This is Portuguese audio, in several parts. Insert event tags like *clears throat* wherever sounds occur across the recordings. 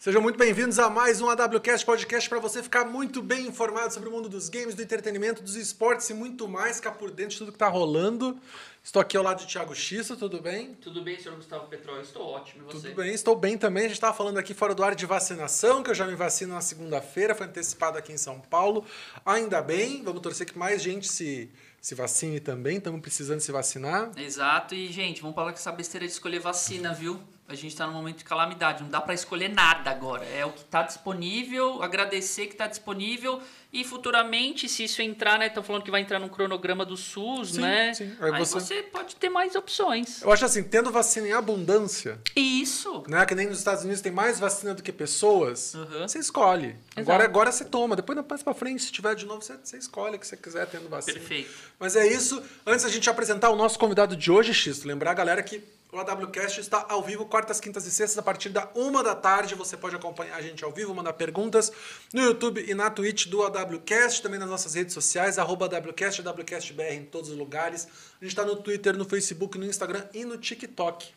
Sejam muito bem-vindos a mais um AWCast Podcast para você ficar muito bem informado sobre o mundo dos games, do entretenimento, dos esportes e muito mais, ficar por dentro de tudo que está rolando. Estou aqui ao lado de Thiago Xissa, tudo bem? Tudo bem, senhor Gustavo Petróleo? Estou ótimo, e você? Tudo bem, estou bem também. A gente estava falando aqui fora do ar de vacinação, que eu já me vacino na segunda-feira, foi antecipado aqui em São Paulo. Ainda bem, vamos torcer que mais gente se, se vacine também, estamos precisando se vacinar. Exato, e gente, vamos falar com essa besteira de escolher vacina, viu? A gente está num momento de calamidade, não dá para escolher nada agora. É o que está disponível, agradecer que está disponível e futuramente, se isso entrar, né? Estão falando que vai entrar no cronograma do SUS, Sim, né? sim. Aí, Aí você... você- pode ter mais opções. Eu acho assim, tendo vacina em abundância, Isso. né? Que nem nos Estados Unidos tem mais vacina do que pessoas, Uhum. você escolhe. Exato. Agora, agora você toma, depois mais pra frente, se tiver de novo, você, você escolhe o que você quiser tendo vacina. Perfeito. Mas é isso. Antes da gente apresentar o nosso convidado de hoje, Xisto, lembrar a galera que o AWCast está ao vivo quartas, quintas e sextas a partir da uma da tarde. Você pode acompanhar a gente ao vivo, mandar perguntas no YouTube e na Twitch do AWCast, também nas nossas redes sociais, arroba AWCast, AWCastBR em todos os lugares. A gente está no Twitter, no Facebook, no Instagram e no TikTok.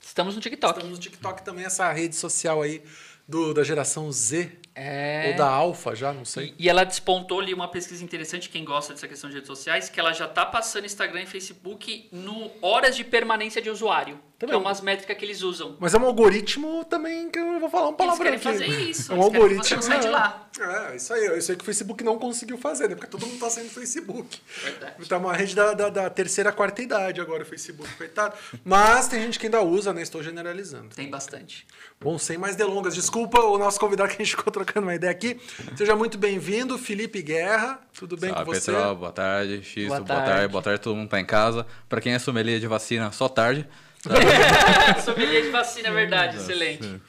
Estamos no TikTok. Estamos no TikTok também, essa rede social aí do, da geração Z. É. Ou da Alpha já, não sei. E, e ela despontou ali uma pesquisa interessante, quem gosta dessa questão de redes sociais, que ela já tá passando Instagram e Facebook no horas de permanência de usuário. Também. Que é umas métricas que eles usam. Mas é um algoritmo também que eu vou falar um Eles palavrão querem aqui. fazer isso. É um eles algoritmo. Você não sai de lá. É, isso aí. Isso aí que o Facebook não conseguiu fazer, né? Porque todo mundo tá saindo do Facebook. Verdade. Tá uma rede da, da, da terceira, quarta idade agora, o Facebook, coitado. Mas tem gente que ainda usa, né? Estou generalizando. Tem bastante. Bom, sem mais delongas, desculpa o nosso convidado que a gente ficou trocando uma ideia aqui. Seja muito bem-vindo, Felipe Guerra. Tudo bem Salve, com você? Petrol, boa tarde. Xisto, Boa boa, tarde. tarde. Boa tarde, todo mundo tá em casa. Pra quem é sommelier de vacina, só tarde. *laughs* Sommelier de vacina, é verdade. Excelente.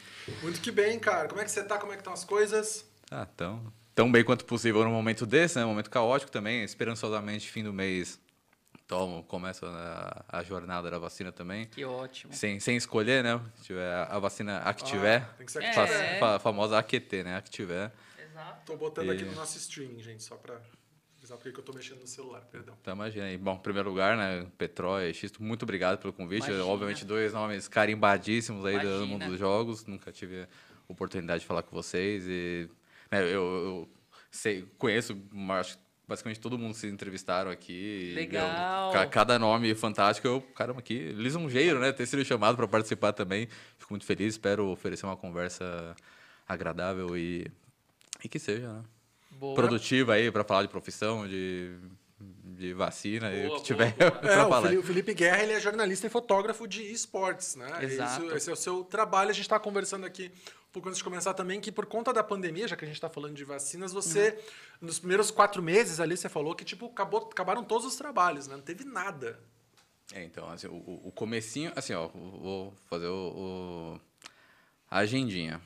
Muito que bem, cara. Como é que você tá? Como é que estão as coisas? Ah, tão, tão bem quanto possível no momento desse, né? Um momento caótico também. Esperançosamente, fim do mês, tomo, começa a, a jornada da vacina também. Que ótimo. Sem, sem escolher, né? Se tiver a vacina a que tiver. Ah, tem que ser a que É. tiver. fa- famosa AQT, né? A que tiver. Exato. Tô botando aqui E- no nosso streaming, gente, só pra avisar porque que eu tô mexendo no celular, perdão. Então imagina aí. Bom, em primeiro lugar, né? Petrol e Xisto, muito obrigado pelo convite. Imagina. Obviamente, dois nomes carimbadíssimos aí do Imagina. mundo dos jogos. Nunca tive a oportunidade de falar com vocês. E né, eu, eu sei, conheço, acho que basicamente todo mundo se entrevistaram aqui. e, Legal. cada nome fantástico. Eu, caramba, que lisonjeiro, né? Ter sido chamado para participar também. Fico muito feliz. Espero oferecer uma conversa agradável e, e que seja, né? Boa. produtiva aí para falar de profissão, de, de vacina e o que tiver boa, *laughs* para É, o falar. Felipe, o Felipe Guerra ele é jornalista e fotógrafo de esportes, né? Exato. Isso- esse é o seu trabalho. A gente está conversando aqui um pouco antes de começar também que por conta da pandemia, já que a gente está falando de vacinas, você Uhum. nos primeiros quatro meses ali você falou que tipo acabou, acabaram todos os trabalhos, né? Não teve nada. É, então, assim, o, o- o comecinho, assim, ó, vou fazer o, o- a agendinha.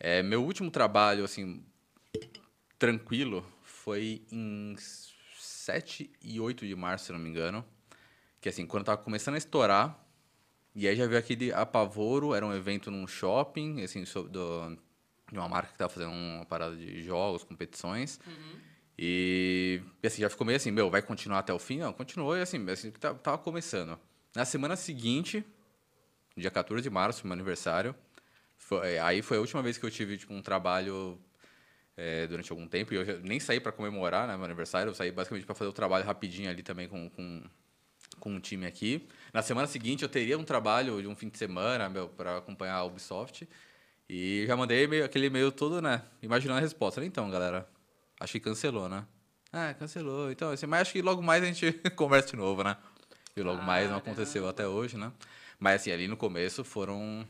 É, meu último trabalho, assim, tranquilo, foi em 7 e 8 de março, se não me engano. Que, assim, quando tava começando a estourar, e aí já veio aquele apavoro, era um evento num shopping, assim, do- de uma marca que tava fazendo uma parada de jogos, competições. E, e, assim, já ficou meio assim, meu, vai continuar até o fim? Não, continuou e assim, assim tá- tava começando. Na semana seguinte, dia 14 de março, meu aniversário, foi- aí foi a última vez que eu tive tipo, um trabalho é, durante algum tempo, e eu nem saí para comemorar né, meu aniversário, eu saí basicamente para fazer o trabalho rapidinho ali também com, com, com o time aqui. Na semana seguinte eu teria um trabalho de um fim de semana, para acompanhar a Ubisoft, e já mandei meio, aquele e-mail todo, né, imaginando a resposta. Então, galera, acho que cancelou, né? Ah, cancelou. Então, assim, mas acho que logo mais a gente *laughs* conversa de novo, né? E logo mais não aconteceu até hoje, né? Mas, assim, ali no começo foram,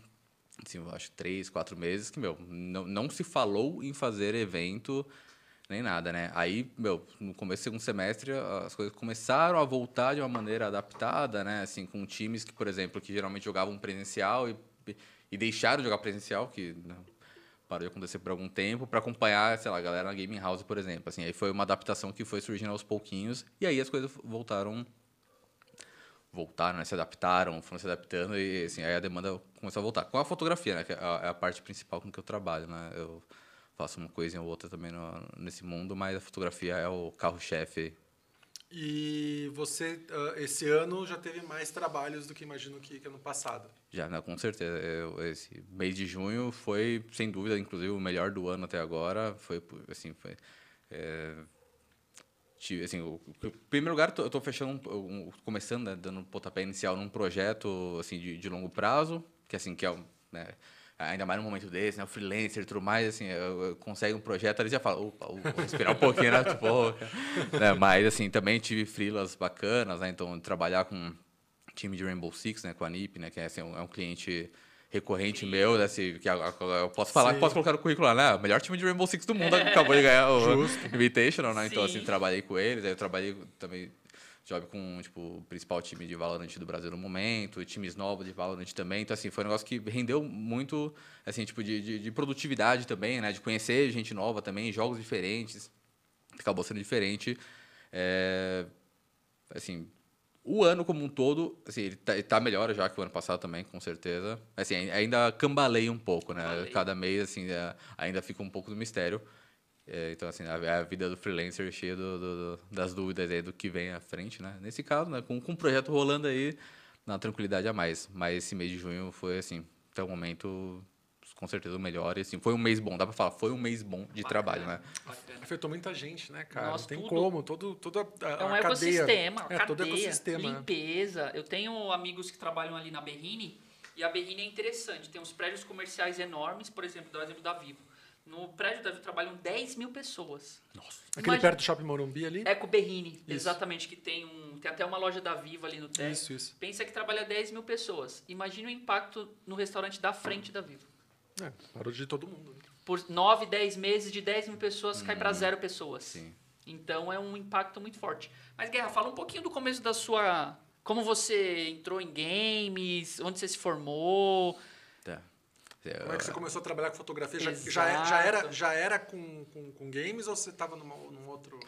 assim, acho três, quatro meses que, meu, não, não se falou em fazer evento nem nada, né? Aí, meu, no começo do segundo semestre, as coisas começaram a voltar de uma maneira adaptada, né? Assim, com times que, por exemplo, que geralmente jogavam presencial e, e deixaram de jogar presencial, que né, parou de acontecer por algum tempo, para acompanhar, sei lá, a galera na Gaming House, por exemplo. Assim, aí foi uma adaptação que foi surgindo aos pouquinhos, e aí as coisas voltaram voltaram, né, se adaptaram, foram se adaptando e assim, aí a demanda começou a voltar. Com a fotografia, né, que é a, é a parte principal com que eu trabalho, né? Eu faço uma coisinha ou outra também no, nesse mundo, mas a fotografia é o carro-chefe E você, uh, esse ano, já teve mais trabalhos do que imagino que, que ano passado. Já, né, com certeza. Eu, esse mês de junho foi, sem dúvida, inclusive, o melhor do ano até agora. Foi, assim, foi... É, assim, em primeiro lugar, eu estou fechando, um, começando, né, dando um pontapé inicial num projeto assim, de, de longo prazo, que assim, que é né, ainda mais no momento desse, né, o freelancer tudo mais, assim, eu, eu consegue um projeto, ali já fala, opa, vou esperar um pouquinho, né, tipo, né, mas assim, também tive freelas bacanas, né, então trabalhar com time de Rainbow Six, né, com a NIP, né, que é, assim, é um cliente recorrente Sim. meu, né, assim, que eu posso falar, Sim. que posso colocar no currículo lá, né, o melhor time de Rainbow Six do mundo, *laughs* acabou de ganhar o Invitational, né, Sim. então assim, trabalhei com eles, aí eu trabalhei também jogo com tipo, o principal time de Valorant do Brasil no momento, times novos de Valorant também. Então, assim, foi um negócio que rendeu muito, assim, tipo, de, de, de produtividade também, né? De conhecer gente nova também, jogos diferentes. Acabou sendo diferente. É, assim, o ano como um todo, assim, ele tá, ele tá, melhor já que o ano passado também, com certeza. Assim, ainda cambaleia um pouco, né? Cada mês, assim, é, ainda fica um pouco do mistério. É, então, assim, a, a, vida do freelancer cheia do, do, das dúvidas aí do que vem à frente, né? Nesse caso, né? Com, com um projeto rolando aí, na tranquilidade a mais. Mas esse mês de junho foi, assim, até o momento, com certeza o melhor. E, assim, foi um mês bom, dá pra falar, foi um mês bom de Bacana. trabalho, né? Bacana. Afetou muita gente, né, cara? Nossa, Não tem tudo. como, todo, toda a, É um a ecossistema, cadeia, é, todo ecossistema, limpeza. Né? Eu tenho amigos que trabalham ali na Berrine, e a Berrine é interessante. Tem uns prédios comerciais enormes, por exemplo, do exemplo da Vivo no prédio da Vivo trabalham 10 mil pessoas. Nossa. Aquele Imagina, perto do Shopping Morumbi ali? Eco Berrini, isso. exatamente, que tem um. Tem até uma loja da Vivo ali no teste. Isso, isso. Pensa que trabalha 10 mil pessoas. Imagina o impacto no restaurante da frente da Vivo. É, parou de todo mundo. Né? Por 9, 10 meses, de 10 mil pessoas, hum, cai para zero pessoas. Sim. Então é um impacto muito forte. Mas, Guerra, fala um pouquinho do começo da sua. Como você entrou em games, onde você se formou. Como é que você começou a trabalhar com fotografia? Já, já, já, era, já era com, com, com games ou você estava num outro.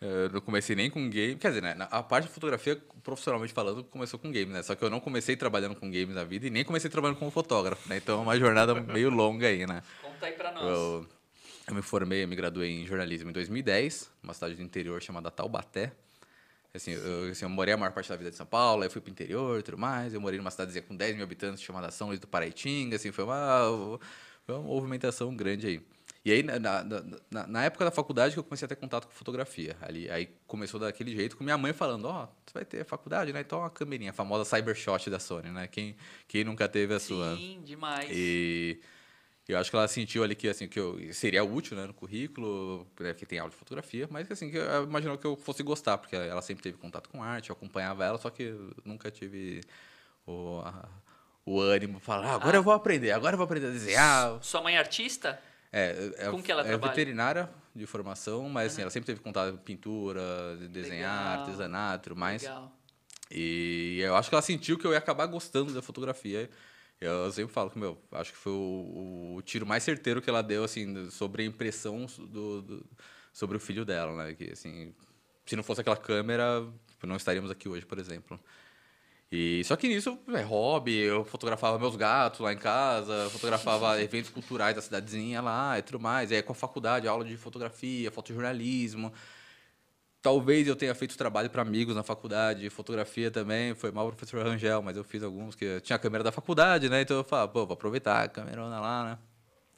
Eu não comecei nem com game. Quer dizer, né, a parte de fotografia, profissionalmente falando, começou com games, né? Só que eu não comecei trabalhando com games na vida e nem comecei trabalhando como fotógrafo, né? Então é uma jornada *laughs* meio longa aí, né? Conta aí pra nós. Eu, eu me formei, eu me graduei em jornalismo em 2010, uma cidade do interior chamada Taubaté. Assim eu, assim, eu morei a maior parte da vida de São Paulo, aí fui pro interior e tudo mais. Eu morei numa cidadezinha com 10 mil habitantes chamada São Luís do Paraitinga, assim, foi uma, foi uma movimentação grande aí. E aí, na, na, na, na, época da faculdade, que eu comecei a ter contato com fotografia. Ali, aí começou daquele jeito, com minha mãe falando, ó, oh, você vai ter faculdade, né? Então, uma câmerinha, a famosa Cybershot da Sony, né? Quem, quem nunca teve a sua? Sim, demais. E eu acho que ela sentiu ali que, assim, que eu seria útil né, no currículo, né, que tem aula de fotografia, mas assim, que eu imaginou que eu fosse gostar, porque ela sempre teve contato com arte, eu acompanhava ela, só que nunca tive o, a, o ânimo para falar, ah, agora ah. eu vou aprender, agora eu vou aprender a desenhar. Sua mãe é artista? É, é, com que ela é trabalha? veterinária de formação, mas assim, ela sempre teve contato com pintura, de desenhar, Legal. artesanato tudo mais. Legal. E eu acho que ela sentiu que eu ia acabar gostando da fotografia. Eu sempre falo que, meu, acho que foi o, o, tiro mais certeiro que ela deu, assim, sobre a impressão do, do, sobre o filho dela, né? Que, assim, se não fosse aquela câmera, tipo, não estaríamos aqui hoje, por exemplo. E, só que nisso, é hobby, eu fotografava meus gatos lá em casa, fotografava *laughs* eventos culturais da cidadezinha lá e tudo mais. E aí, com a faculdade, aula de fotografia, fotojornalismo. Talvez eu tenha feito trabalho para amigos na faculdade, fotografia também, foi mal o professor Rangel, mas eu fiz alguns que tinha a câmera da faculdade, né? Então eu falava, pô, vou aproveitar a câmera lá, né?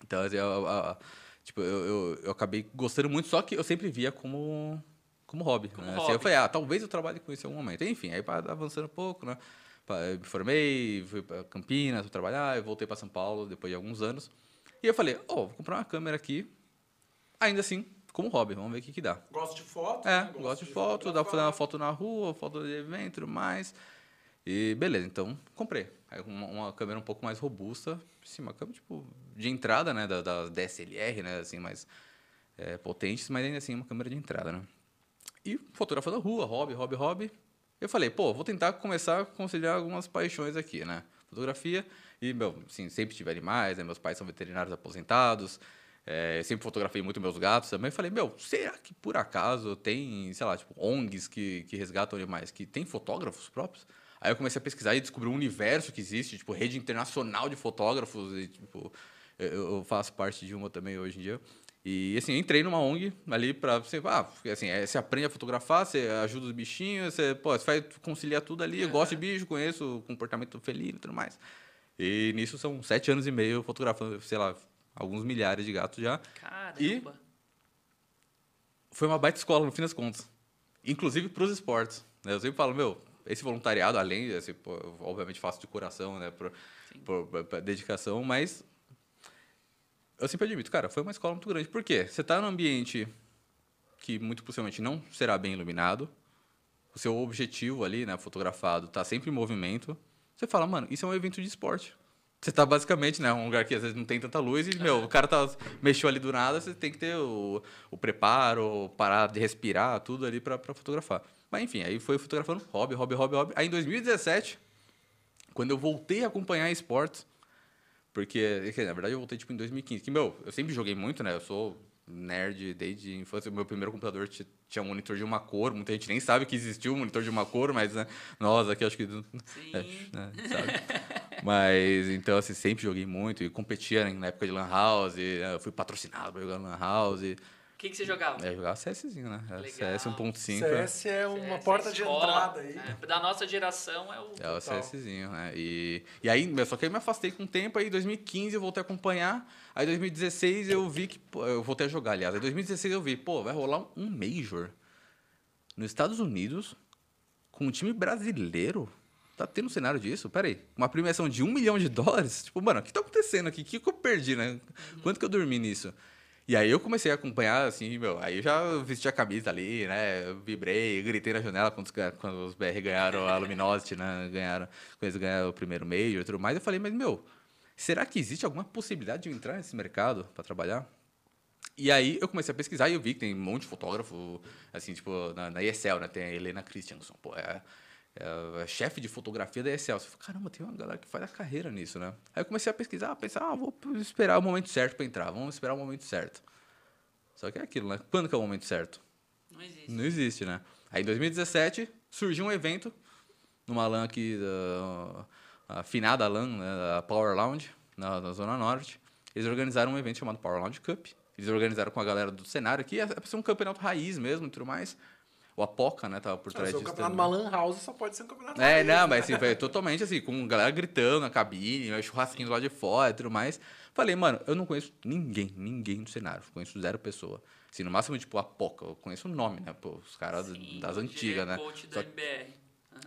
Então, assim, eu, eu, tipo, eu, eu, acabei gostando muito, só que eu sempre via como, como hobby. Como né? hobby. Assim, eu falei, ah, talvez eu trabalhe com isso em algum momento. Enfim, aí avançando um pouco, né? Eu me formei, fui para Campinas, trabalhar, eu voltei para São Paulo depois de alguns anos. E eu falei, ó, oh, vou comprar uma câmera aqui, ainda assim, como hobby, vamos ver o que, que dá. Gosto de foto? É, né? gosto, gosto de, de foto, dá pra fazer uma foto na rua, foto de evento e mais. E beleza, então comprei. Aí uma, uma, câmera um pouco mais robusta, sim, uma câmera tipo de entrada, né, da, da DSLR, né, assim, mais é, potentes, mas ainda assim uma câmera de entrada, né. E fotografando a rua, hobby, hobby, hobby. Eu falei, pô, vou tentar começar a conciliar algumas paixões aqui, né. Fotografia e, meu, assim, sempre tive animais, né, meus pais são veterinários aposentados, é, sempre fotografei muito meus gatos também. Falei, meu, será que por acaso tem, sei lá, tipo, ONGs que, que resgatam animais, que tem fotógrafos próprios? Aí eu comecei a pesquisar e descobri um universo que existe, tipo, rede internacional de fotógrafos. E, tipo, eu, eu faço parte de uma também hoje em dia. E assim, entrei numa ONG ali pra você, ah, assim, é, você aprende a fotografar, você ajuda os bichinhos, você, pô, você faz conciliar tudo ali, eu gosto de bicho, conheço o comportamento felino e tudo mais. E nisso são sete anos e meio fotografando, sei lá, alguns milhares de gatos já. Caramba. Foi uma baita escola, no fim das contas. Inclusive para os esportes. Né? Eu sempre falo, meu, esse voluntariado, além, assim, pô, obviamente faço de coração, né, por, por, por- por dedicação, mas eu sempre admito, cara, foi uma escola muito grande. Por quê? Você está num ambiente que muito possivelmente não será bem iluminado, o seu objetivo ali, né, fotografado, está sempre em movimento. Você fala, mano, isso é um evento de esporte. Você tá basicamente, né, um lugar que às vezes não tem tanta luz e, meu, o cara tá, mexeu ali do nada, você tem que ter o, o preparo, parar de respirar, tudo ali para fotografar. Mas enfim, aí foi fotografando hobby, hobby, hobby, hobby. Aí em 2017, quando eu voltei a acompanhar esportes, porque, na verdade, eu voltei tipo em 2015. Que, meu, eu sempre joguei muito, né? Eu sou nerd desde a infância. O meu primeiro computador ti- tinha um monitor de uma cor. Muita gente nem sabe que existiu um monitor de uma cor, mas né, nós aqui acho que. Sim. É, né? Mas, então, assim, sempre joguei muito e competia né, na época de Lan House. né, Eu fui patrocinado pra jogar Lan House. O que, que você jogava? É, jogava CSzinho, né? Legal. CS 1.5. é. CS é uma CS, porta de escola, entrada aí. é, da nossa geração é o. É o Total. CSzinho, né? E, e aí, só que aí me afastei com o tempo, aí em 2015 eu voltei a acompanhar, aí em 2016 eu vi que, eu voltei a jogar, aliás, aí em 2016 eu vi, pô, vai rolar um Major nos Estados Unidos com um time brasileiro? Tá tendo um cenário disso? Pera aí, uma premiação de um milhão de dólares? Tipo, mano, o que tá acontecendo aqui? O que, que eu perdi, né? Quanto que eu dormi nisso? E aí eu comecei a acompanhar, assim, meu, aí eu já vesti a camisa ali, né? Eu vibrei, gritei na janela quando os, quando os BR ganharam a Luminosity, né? Ganharam, quando eles ganharam o primeiro Major e tudo mais. Eu falei, mas, meu, será que existe alguma possibilidade de eu entrar nesse mercado para trabalhar? E aí eu comecei a pesquisar e eu vi que tem um monte de fotógrafo, assim, tipo, na, na ESL, né? Tem a Helena Christianson, pô, é, é a chefe de fotografia da ESL. Você fala, caramba, tem uma galera que faz a carreira nisso, né? Aí eu comecei a pesquisar, a pensar, ah, vou esperar o momento certo para entrar, vamos esperar o momento certo. Só que é aquilo, né? Quando que é o momento certo? Não existe. Não existe, né? Aí em 2017 surgiu um evento numa LAN aqui, da, a finada LAN, né, a Power Lounge, na, na Zona Norte. Eles organizaram um evento chamado Power Lounge Cup. Eles organizaram com a galera do cenário aqui, é pra ser um campeonato raiz mesmo e tudo mais. O Apoca, né, tava por trás se o disso. campeonato também. numa lan house só pode ser um campeonato É, não, né? mas assim, foi totalmente assim, com galera gritando na cabine, né, churrasquinho lá de fora e tudo mais. Falei, mano, eu não conheço ninguém, ninguém no cenário, conheço zero pessoa. Assim, no máximo, tipo, a Poca, eu conheço o nome, né, pô, os caras Sim, das antigas, né. coach da Só MBR.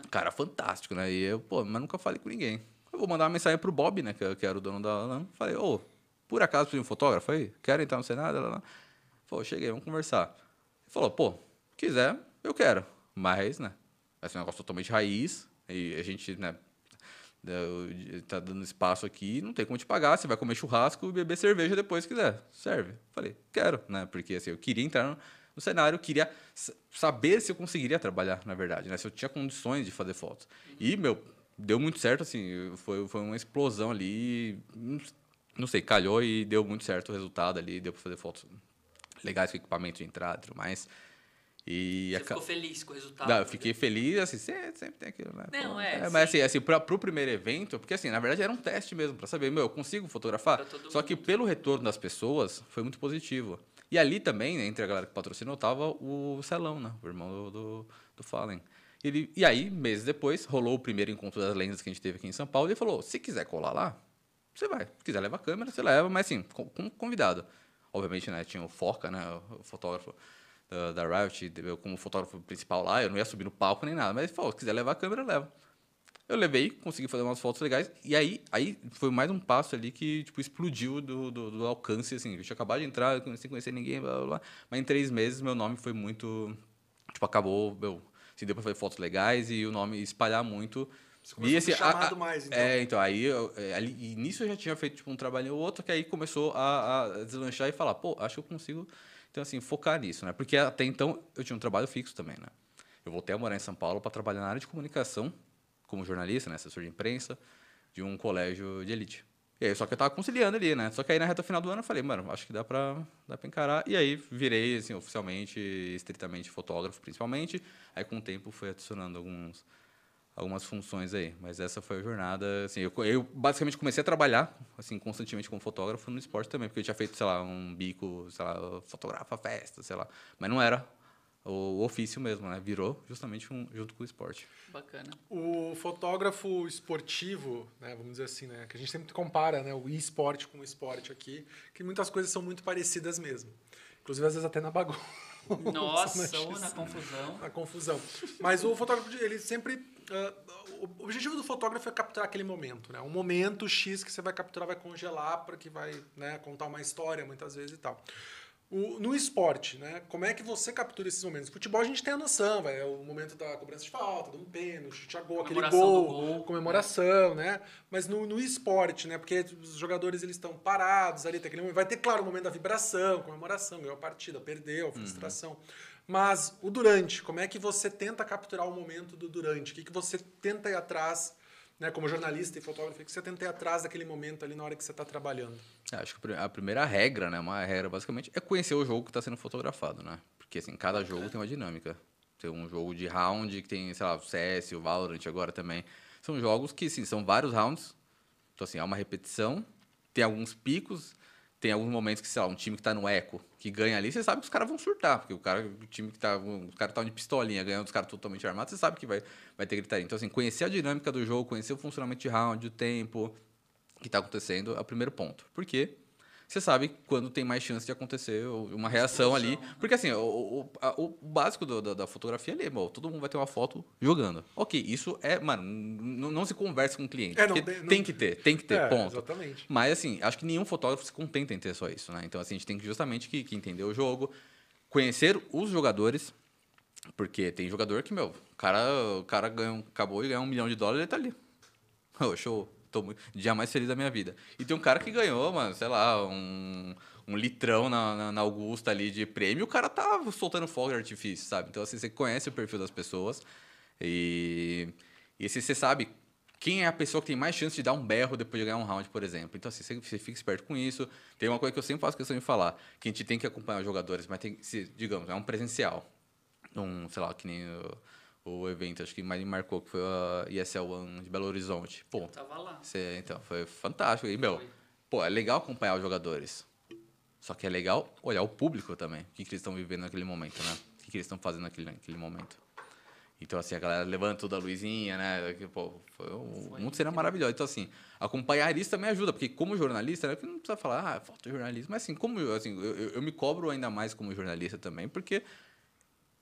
cara fantástico, né? E eu, pô, mas nunca falei com ninguém. Eu vou mandar uma mensagem pro Bob, né, que, que era o dono da LAN. Falei, ô, por acaso precisa de um fotógrafo aí? Quer entrar no cenário? Lá, lá. Falou, cheguei, vamos conversar. Ele falou, pô, quiser, eu quero. Mas, né, ser um negócio totalmente raiz. E a gente, né, deu- tá dando espaço aqui, não tem como te pagar. Você vai comer churrasco e beber cerveja depois se quiser. Serve. Falei, quero, né? Porque assim, eu queria entrar no, no cenário, eu queria saber se eu conseguiria trabalhar, na verdade, né? Se eu tinha condições de fazer fotos. E, meu, deu muito certo, assim, foi, foi uma explosão ali. Não sei, calhou e deu muito certo o resultado ali, deu para fazer fotos legais com equipamento de entrada e tudo mais. E Você aca- ficou feliz com o resultado? não, eu fiquei feliz, assim, sempre, tem aquilo, né? Não, Pô, é, Mas sim. assim, assim pra, pro primeiro evento, porque assim, na verdade era um teste mesmo, pra saber, meu, eu consigo fotografar? Só que mundo. pelo retorno das pessoas, foi muito positivo. E ali também, né, entre a galera que patrocinou, tava o Celão, né? O irmão do, do, do Fallen. Ele, e aí, meses depois, rolou o primeiro encontro das lendas que a gente teve aqui em São Paulo, e ele falou, se quiser colar lá, você vai. Se quiser levar câmera, você leva, mas assim, com, com convidado. Obviamente, né, tinha o Forca, né, o fotógrafo da, da Riot, eu como fotógrafo principal lá, eu não ia subir no palco nem nada, mas ele falou, se quiser levar a câmera, leva. Eu levei, consegui fazer umas fotos legais, e aí, aí foi mais um passo ali que, tipo, explodiu do, do, do alcance, assim, eu tinha acabado de entrar, sem conhecer ninguém, blá, blá, blá, mas em três meses meu nome foi muito, tipo, acabou, meu, assim, deu pra fazer fotos legais e o nome espalhar muito. Você começou a a- mais, então. É, então, aí, eu, é, ali, e nisso eu já tinha feito, tipo, um trabalho ou outro, que aí começou a, a deslanchar e falar, pô, acho que eu consigo, então, assim, focar nisso, né? Porque até então eu tinha um trabalho fixo também, né? Eu voltei a morar em São Paulo para trabalhar na área de comunicação, como jornalista, né, assessor de imprensa, de um colégio de elite. E aí, só que eu tava conciliando ali, né? Só que aí na reta final do ano eu falei, mano, acho que dá pra, dá pra encarar. E aí virei, assim, oficialmente, estritamente fotógrafo, principalmente. Aí com o tempo fui adicionando alguns, algumas funções aí. Mas essa foi a jornada, assim, eu, eu basicamente comecei a trabalhar, assim, constantemente como fotógrafo no esporte também, porque eu tinha feito, sei lá, um bico, sei lá, fotografa festa, sei lá. Mas não era o ofício mesmo, né? Virou justamente um, junto com o esporte. Bacana. O fotógrafo esportivo, né, vamos dizer assim, né, que a gente sempre compara né, o esporte com o esporte aqui, que muitas coisas são muito parecidas mesmo. Inclusive, às vezes até na bagunça. *laughs* Nossa, ou na confusão. Na confusão. Mas o fotógrafo, ele sempre. Uh, o objetivo do fotógrafo é capturar aquele momento, né? Um momento X que você vai capturar, vai congelar para que vai né, contar uma história muitas vezes e tal. O, no esporte, né? Como é que você captura esses momentos? Futebol a gente tem a noção, vai, é o momento da cobrança de falta, de um pênalti, chute a gol, aquele gol, gol, comemoração, né? Mas no, no esporte, né? Porque os jogadores eles estão parados ali, tem aquele momento, vai ter, claro, o momento da vibração, comemoração, ganhou a partida, perdeu, uhum. frustração. Uhum. Mas o durante, como é que você tenta capturar o momento do durante? O que, que você tenta ir atrás né, como jornalista e fotógrafo, que você tenta ir atrás daquele momento ali na hora que você está trabalhando? É, acho que a primeira regra, né, uma regra basicamente, é conhecer o jogo que está sendo fotografado, né? Porque assim, cada jogo tem uma dinâmica. Tem um jogo de round que tem, sei lá, o CS, o Valorant agora também. São jogos que, sim, são vários rounds. Então, assim, há uma repetição, tem alguns picos, tem alguns momentos que, sei lá, um time que tá no eco, que ganha ali, você sabe que os caras vão surtar, porque o cara, o time que tá, o cara tá de pistolinha, ganhando os caras totalmente armados, você sabe que vai, vai ter gritaria. Então, assim, conhecer a dinâmica do jogo, conhecer o funcionamento de round, o tempo que tá acontecendo, é o primeiro ponto. Por quê? Você sabe quando tem mais chance de acontecer uma reação ali. Porque assim, o, o, o básico do, da, da, fotografia ali, bom, todo mundo vai ter uma foto jogando. Ok, isso é, mano, não, se conversa com o cliente. É, não, tem, não, tem que ter, tem que ter, é, ponto. Exatamente. Mas assim, acho que nenhum fotógrafo se contenta em ter só isso, né? Então assim, a gente tem que justamente que, que entender o jogo, conhecer os jogadores, porque tem jogador que, meu, o cara, o cara ganhou, acabou de ganhar um milhão de dólares, ele tá ali. *laughs* Oh, show tô muito, dia mais feliz da minha vida. E tem um cara que ganhou, mano, sei lá, um, um litrão na, na, na Augusta ali de prêmio, o cara tá soltando fogo de artifício, sabe? Então, assim, você conhece o perfil das pessoas e, e assim, você sabe quem é a pessoa que tem mais chance de dar um berro depois de ganhar um round, por exemplo. Então, assim, você, fica esperto com isso. Tem uma coisa que eu sempre faço questão de falar, que a gente tem que acompanhar os jogadores, mas tem, se, digamos, é um presencial. Um, sei lá, que nem o evento, acho que mais me marcou, que foi a ESL One de Belo Horizonte. Pô, eu tava lá. Você, então, foi fantástico. E, meu, foi. pô, é legal acompanhar os jogadores. Só que é legal olhar o público também. O que, que eles estão vivendo naquele momento, né? O que, que eles estão fazendo naquele, naquele momento. Então, assim, a galera levanta toda a luzinha, né? Pô, foi um, foi muito cena maravilhosa. Então, assim, acompanhar isso também ajuda, porque como jornalista, né? Não precisa falar, ah, falta jornalismo. Mas, assim, como assim, eu, eu me cobro ainda mais como jornalista também, porque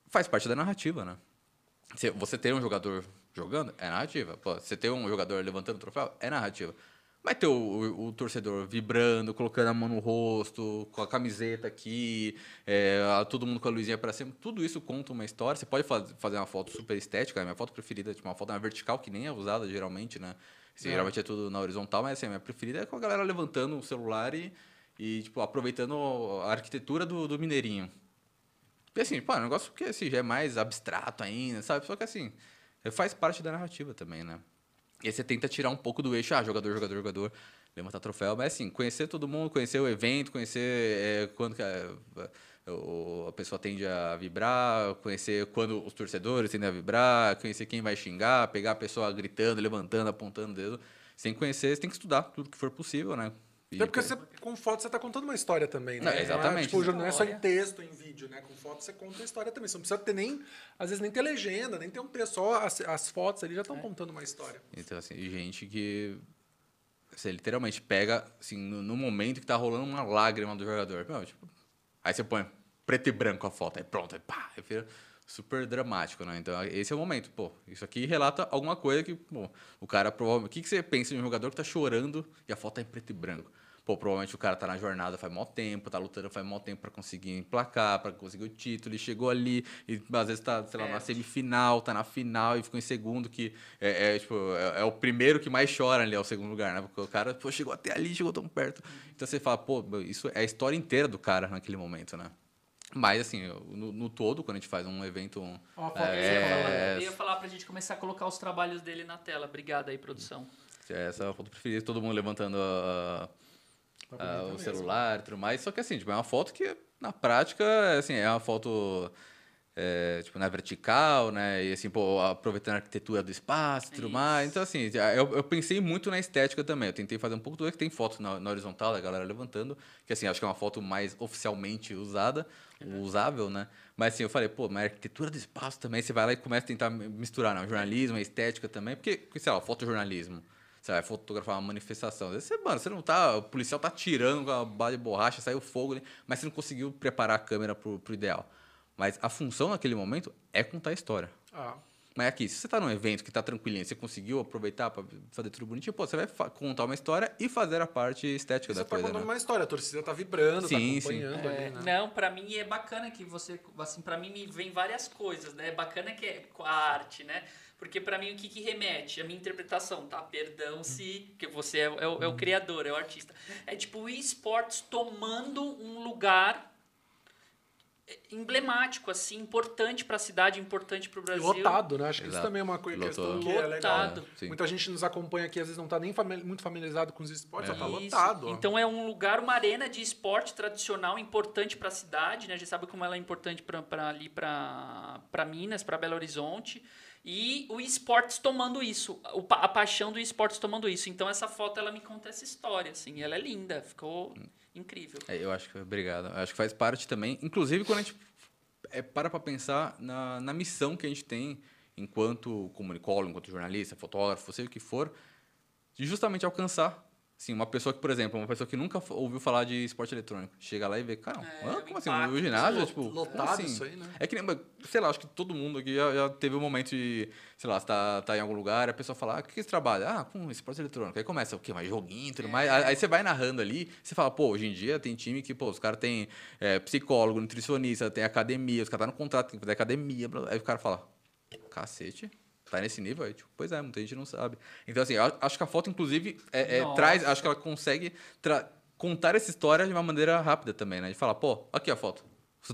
faz parte da narrativa, né? Você ter um jogador jogando é narrativa. Pô, você ter um jogador levantando o troféu é narrativa. Vai ter o, o, o, torcedor vibrando, colocando a mão no rosto, com a camiseta aqui, é, todo mundo com a luzinha para cima. Tudo isso conta uma história. Você pode faz, fazer uma foto super estética. A minha foto preferida, tipo, uma foto na vertical, que nem é usada geralmente, né? Assim, é. Geralmente é tudo na horizontal, mas assim, a minha preferida é com a galera levantando o celular e, e tipo, aproveitando a arquitetura do, do Mineirinho. Porque assim, pô, é um negócio que assim, já é mais abstrato ainda, sabe? Só que assim, faz parte da narrativa também, né? E aí você tenta tirar um pouco do eixo, ah, jogador, jogador, jogador, levantar troféu, mas assim, conhecer todo mundo, conhecer o evento, conhecer é, quando que a, a, pessoa tende a vibrar, conhecer quando os torcedores tendem a vibrar, conhecer quem vai xingar, pegar a pessoa gritando, levantando, apontando o dedo. Sem conhecer, você tem que estudar tudo que for possível, né? Até porque você, com foto você está contando uma história também, né? Não, exatamente. Não é, tipo, não é só em texto, em vídeo, né? Com foto você conta uma história também. Você não precisa ter nem, às vezes, nem ter legenda, nem ter um texto. Só as, as fotos ali já estão é. contando uma história. Então, assim, gente que você literalmente pega, assim, no, no, momento que tá rolando uma lágrima do jogador. Meu, tipo, aí você põe preto e branco a foto, aí pronto, aí pá, aí fica super dramático, né? Então, esse é o momento. Pô, isso aqui relata alguma coisa que, pô, o cara provavelmente... O que, que você pensa de um jogador que tá chorando e a foto tá em preto e branco? Pô, provavelmente o cara tá na jornada faz mó tempo, tá lutando faz mó tempo para conseguir emplacar, para conseguir o título, e chegou ali, e às vezes tá, sei lá, é. na semifinal, tá na final e ficou em segundo, que é, é tipo, é, é, o primeiro que mais chora ali, é o segundo lugar, né? Porque o cara, pô, chegou até ali, chegou tão perto. Então você fala, pô, isso é a história inteira do cara naquele momento, né? Mas, assim, no, no, todo, quando a gente faz um evento. Oh, é, eu ia falar pra gente começar a colocar os trabalhos dele na tela. Obrigado aí, produção. Essa é a foto preferida, todo mundo levantando a Tá uh, o celular e tudo mais. Só que assim, tipo, é uma foto que, na prática, assim, é uma foto é, tipo, na vertical, né? E assim, pô, aproveitando a arquitetura do espaço e tudo Isso. mais. Então, assim, eu, eu pensei muito na estética também. Eu tentei fazer um pouco do que tem fotos na, na horizontal, da galera levantando, que assim, acho que é uma foto mais oficialmente usada, usável, né? Mas assim, eu falei, pô, mas a arquitetura do espaço também, você vai lá e começa a tentar misturar, né? Jornalismo, estética também, porque, sei lá, fotojornalismo. Você vai fotografar uma manifestação. Às vezes Você, mano, você não tá. O policial tá tirando com a bala de borracha, saiu fogo mas você não conseguiu preparar a câmera pro, pro ideal. Mas a função naquele momento é contar a história. Ah, Mas aqui, se você tá num evento que tá tranquilinho, você conseguiu aproveitar para fazer tudo bonitinho, pô, você vai contar uma história e fazer a parte estética você da tá coisa, contando né? uma história, a torcida tá vibrando, Sim, tá sim. acompanhando É, ali, né? Não, pra mim é bacana que você, assim, para mim me vem várias coisas, né? É bacana que é com a arte, né? Porque pra mim o que, que remete? A minha interpretação, tá? Perdão se, porque você é, o- é o, é o criador, é o artista. É tipo o esportes tomando um lugar emblemático, assim, importante pra cidade, importante pro E Brasil. lotado, né? Acho que isso Exato. também é uma coisa, Lotou. questão que é legal. Lotado. É. Muita gente nos acompanha aqui, às vezes não tá nem muito familiarizado com os esportes, É. tá Isso. lotado. ó. Então é um lugar, uma arena de esporte tradicional importante para a cidade, né? A gente sabe como ela é importante para ali para Minas, para Belo Horizonte. E o esportes tomando isso, o a paixão do esportes tomando isso. Então essa foto ela me conta essa história, assim, ela é linda, ficou incrível. É, eu acho que, obrigado. Eu acho que faz parte também, inclusive quando a gente é, para para pensar na, na missão que a gente tem enquanto comunicólogo, enquanto jornalista, fotógrafo, seja o que for, de justamente alcançar Assim, uma pessoa que, por exemplo, uma pessoa que nunca ouviu falar de esporte eletrônico, chega lá e vê, cara, É, como assim? O ginásio, Lot- tipo, lotado assim? isso aí, né? É que nem, sei lá, acho que todo mundo aqui já, já teve um momento de, sei lá, você tá, tá em algum lugar, a pessoa fala, ah, o que, que você trabalha? Ah, com esporte eletrônico. Aí começa, o quê? Mais joguinho tudo mais. Aí você vai narrando ali, você fala, pô, hoje em dia tem time que, pô, os caras têm é, psicólogo, nutricionista, tem academia, os caras tá no contrato, tem que fazer academia. Aí o cara fala, cacete, tá nesse nível? Aí, tipo, pois é, muita gente não sabe. Então, assim, acho que a foto, inclusive, é, é, traz, acho que ela consegue contar essa história de uma maneira rápida também, né? De falar, pô, aqui a foto.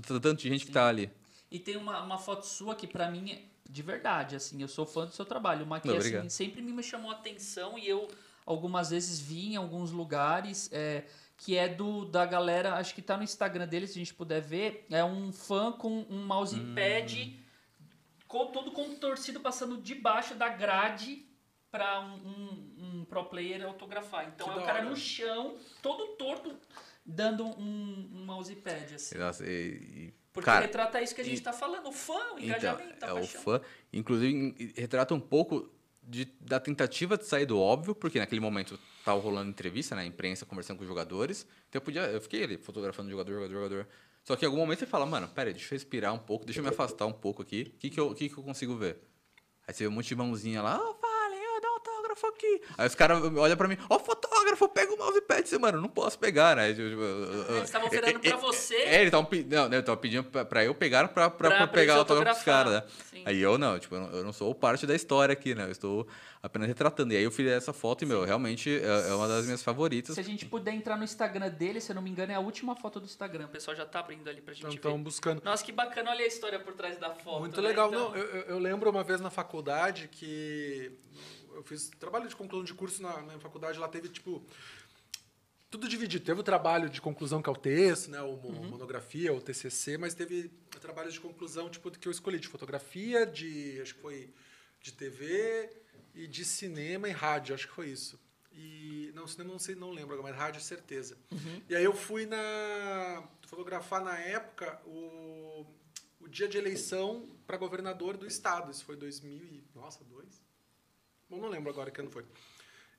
Tanto de gente que tá ali. E tem uma, uma foto sua que pra mim é de verdade, assim, eu sou fã do seu trabalho. Uma que Não, assim, sempre me chamou a atenção e eu algumas vezes vi em alguns lugares, é, que é do da galera, acho que tá no Instagram deles, se a gente puder ver, é um fã com um mousepad com, todo contorcido passando debaixo da grade para um, um, um pro player autografar. Então Que é o cara hora. no chão, todo torto, dando um, um mousepad, assim. Nossa, e- e- Porque cara, retrata isso que a gente e- tá falando, o fã, o Então, engajamento, a é o paixão. fã. Inclusive, retrata um pouco de, da tentativa de sair do óbvio, porque naquele momento tava rolando entrevista, né? A imprensa conversando com os jogadores. Então eu podia. Eu fiquei ali fotografando jogador, jogador, jogador. Só que em algum momento você fala, mano, pera deixa eu respirar um pouco, deixa eu me afastar um pouco aqui. O que, que, eu, que, que eu consigo ver? Aí você vê um monte de mãozinha lá, ó, vale, ó, dá autógrafo aqui. Aí os caras olham pra mim, ó, fotógrafo, pega o mousepad. Você, mano, não posso pegar, né? Tipo, Eles estavam oferando pra você. É, eles estavam não, né, estavam pedindo pra, pra eu pegar pra, pra, Pra- pra pegar o eles autógrafo dos caras, né? Sim. Aí eu não, tipo, eu não, eu não sou parte da história aqui, né? Eu estou apenas retratando. E aí eu fiz essa foto e, meu, realmente é, é uma das minhas favoritas. Se a gente puder entrar no Instagram dele, se eu não me engano, é a última foto do Instagram. O pessoal já tá abrindo ali pra gente Então, ver. buscando. Nossa, que bacana, olha a história por trás da foto. Muito né? legal. Então, Não, eu, eu- eu lembro uma vez na faculdade que eu fiz trabalho de conclusão de curso na, na faculdade, lá teve tipo tudo dividido. Teve o trabalho de conclusão que é o texto, né, o Uhum. monografia, o TCC, mas teve trabalhos de conclusão tipo que eu escolhi de fotografia, de acho que foi de TV e de cinema e rádio, acho que foi isso. E não, cinema não sei, não lembro agora, mas rádio certeza. Uhum. E aí eu fui na fotografar na época o, o dia de eleição para governador do estado. Isso foi 2000 e, nossa, dois? Bom, não lembro agora que ano foi.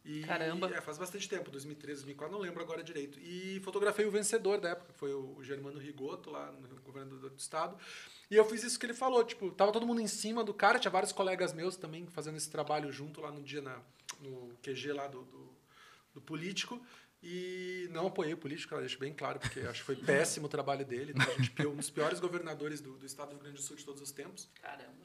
E, Caramba. É, faz bastante tempo, 2013, 2004, não lembro agora direito. E fotografei o vencedor da época, que foi o Germano Rigoto, lá no governador do estado. E eu fiz isso que ele falou, tipo, tava todo mundo em cima do cara, tinha vários colegas meus também fazendo esse trabalho junto lá no dia na, no QG lá do, do, do político. E não apoiei o político, eu deixo bem claro, porque acho que foi *laughs* péssimo o trabalho dele. Tá? A gente piou um dos piores governadores do, do estado do Rio Grande do Sul de todos os tempos. Caramba.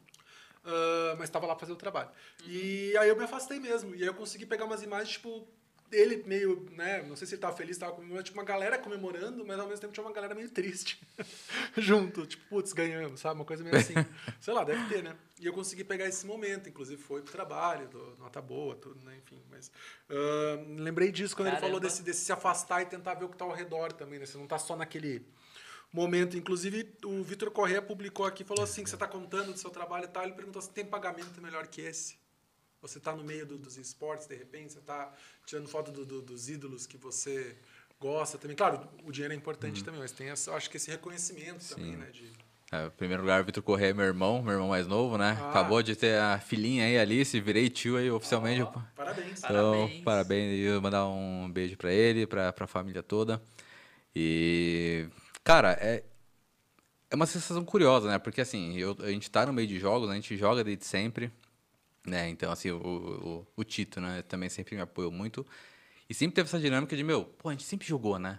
Ah, mas estava lá fazendo o trabalho. E aí eu me afastei mesmo. E aí eu consegui pegar umas imagens, tipo, ele meio, né? Não sei se ele tava feliz, tava comemorando, tipo, uma galera comemorando, mas ao mesmo tempo tinha uma galera meio triste *laughs* junto. Tipo, putz, ganhamos, sabe? Uma coisa meio assim. *laughs* sei lá, deve ter, né? E eu consegui pegar esse momento, inclusive foi pro trabalho, do, nota boa, tudo, né? Enfim, mas. ah, lembrei disso quando ele Caramba. falou desse, desse se afastar e tentar ver o que tá ao redor também, né? Você não tá só naquele momento. Inclusive, o Vitor Corrêa publicou aqui, falou assim, que você está contando do seu trabalho e tal, ele perguntou se tem pagamento melhor que esse. Você está no meio do, dos esportes, de repente, você está tirando foto do, do, dos ídolos que você gosta também. Claro, o dinheiro é importante também, mas tem, essa, acho que esse reconhecimento Sim. também, né? De, É, em primeiro lugar, o Vitor Correia é meu irmão, meu irmão mais novo, né? Ah. Acabou de ter a filhinha aí, Alice, virei tio aí oficialmente. Ó. parabéns. Então, Parabéns. parabéns. E eu mandar um beijo pra ele, pra, pra família toda. E, cara, é, é uma sensação curiosa, né? Porque, assim, eu, a gente tá no meio de jogos, né? a gente joga desde sempre, né? Então, assim, o, o, o Tito, né? Também sempre me apoiou muito. E sempre teve essa dinâmica de, meu, pô, a gente sempre jogou, né?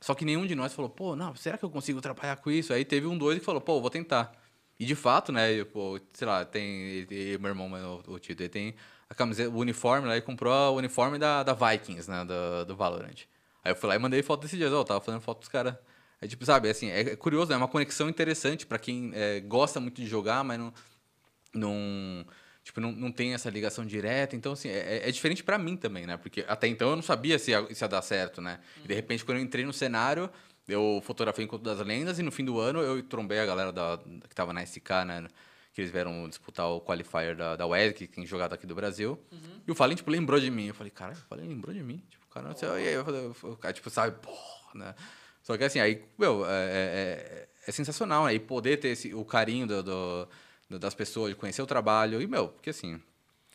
Só que nenhum de nós falou, pô, não, será que eu consigo trabalhar com isso? Aí teve um dois que falou, pô, vou tentar. E de fato, né, eu, pô, sei lá, tem, ele- ele- meu irmão, o, o Tito, ele tem a camiseta, o uniforme lá, ele comprou o uniforme da, da Vikings, né, do, do Valorant. Aí eu fui lá e mandei foto desse dia, ó, tava fazendo foto dos caras. É tipo, sabe, assim, é, é curioso, né, é uma conexão interessante pra quem é, gosta muito de jogar, mas não, não tipo não, não tem essa ligação direta então assim é, é diferente pra mim também né porque até então eu não sabia se ia, se ia dar certo né e de repente quando eu entrei no cenário eu fotografei Encontro das Lendas e no fim do ano eu trombei a galera da, que tava na SK né que eles vieram disputar o qualifier da, da WES, que tem jogado aqui do Brasil. E o Fallen, tipo, lembrou de mim. Eu falei, cara, o Fallen lembrou de mim. Tipo, cara, não sei. E aí eu falei, o cara, tipo, sabe, porra, né? Só que assim, aí, meu, é, é, é sensacional, né? E poder ter esse, o carinho do, do- do- das pessoas, de conhecer o trabalho. E, meu, porque assim,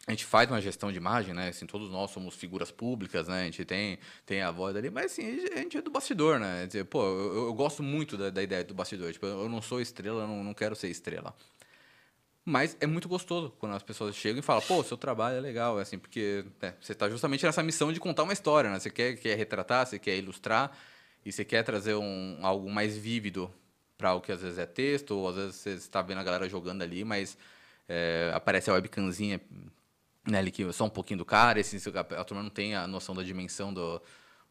a gente faz uma gestão de imagem, né? Assim, todos nós somos figuras públicas, né? A gente tem, tem a voz ali, mas assim, a gente é do bastidor, né? Dizer, pô, eu, eu gosto muito da, da ideia do bastidor. Tipo, eu não sou estrela, eu não, não quero ser estrela. Mas é muito gostoso quando as pessoas chegam e falam, pô, seu trabalho é legal, assim, porque né, você está justamente nessa missão de contar uma história, né? Você quer, quer retratar, você quer ilustrar e você quer trazer um, algo mais vívido para o que às vezes é texto, ou às vezes você está vendo a galera jogando ali, mas é, aparece a webcamzinha né, ali que só um pouquinho do cara, esse, a turma não tem a noção da dimensão do,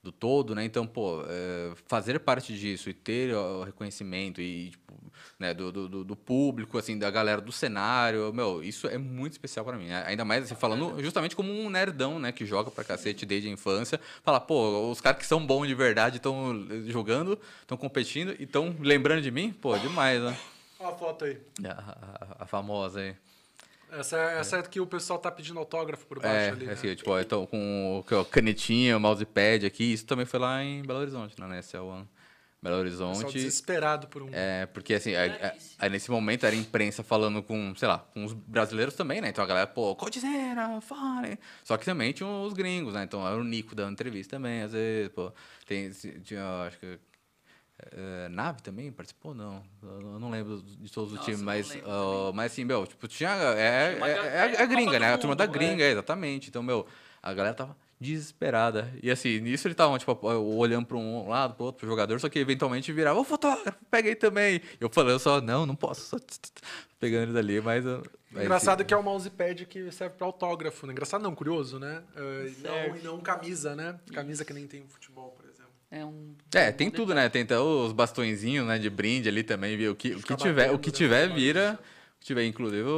do todo, né? Então, pô, é, fazer parte disso e ter o reconhecimento e, tipo, né, do, do, do público, assim, da galera do cenário, meu, isso é muito especial para mim. né? Ainda mais, assim, falando justamente como um nerdão, né, que joga pra cacete desde a infância. Fala, pô, os caras que são bons de verdade estão jogando, estão competindo e estão lembrando de mim, pô, demais, né? Olha a foto aí. *laughs* A, a- a famosa aí. Essa é, essa é que o pessoal tá pedindo autógrafo por baixo É, ali. né? assim, tipo, tô com o canetinha, mousepad aqui. Isso também foi lá em Belo Horizonte, na NSL One. Belo Pessoal Horizonte. desesperado por um. É, porque assim, a- a- aí nesse momento era a imprensa falando com, sei lá, com os brasileiros também, né? Então a galera, pô, Coldzera, fale. Só que também tinha os gringos, né? Então era o Nico dando entrevista também, às vezes, pô. Tem, tinha, acho que. É, Nave também participou? Não. Eu não lembro de todos os Nossa, times, mas. ó, mas assim, meu, tipo, tinha. É, Tinha é, é, a- é é a gringa, né? A turma da Mundo, gringa, exatamente. Então, meu, a galera tava desesperada. E assim, nisso eles estavam, tipo, olhando para um lado, pro outro, pro jogador, só que eventualmente virava, ô fotógrafo, pega aí também. Eu falando só, não, não posso, só tss, tss, pegando eles ali, mas. mas, Engraçado assim, que é o mousepad que serve para autógrafo, né? Engraçado não, curioso, né? Uh, e, não, e não camisa, né? Camisa que nem tem no futebol, por. É um. É, tem tudo, né? Tem até os bastõezinhos, né, de brinde ali também, viu? O que, o que tiver, o que tiver vira. O que tiver, inclusive, o,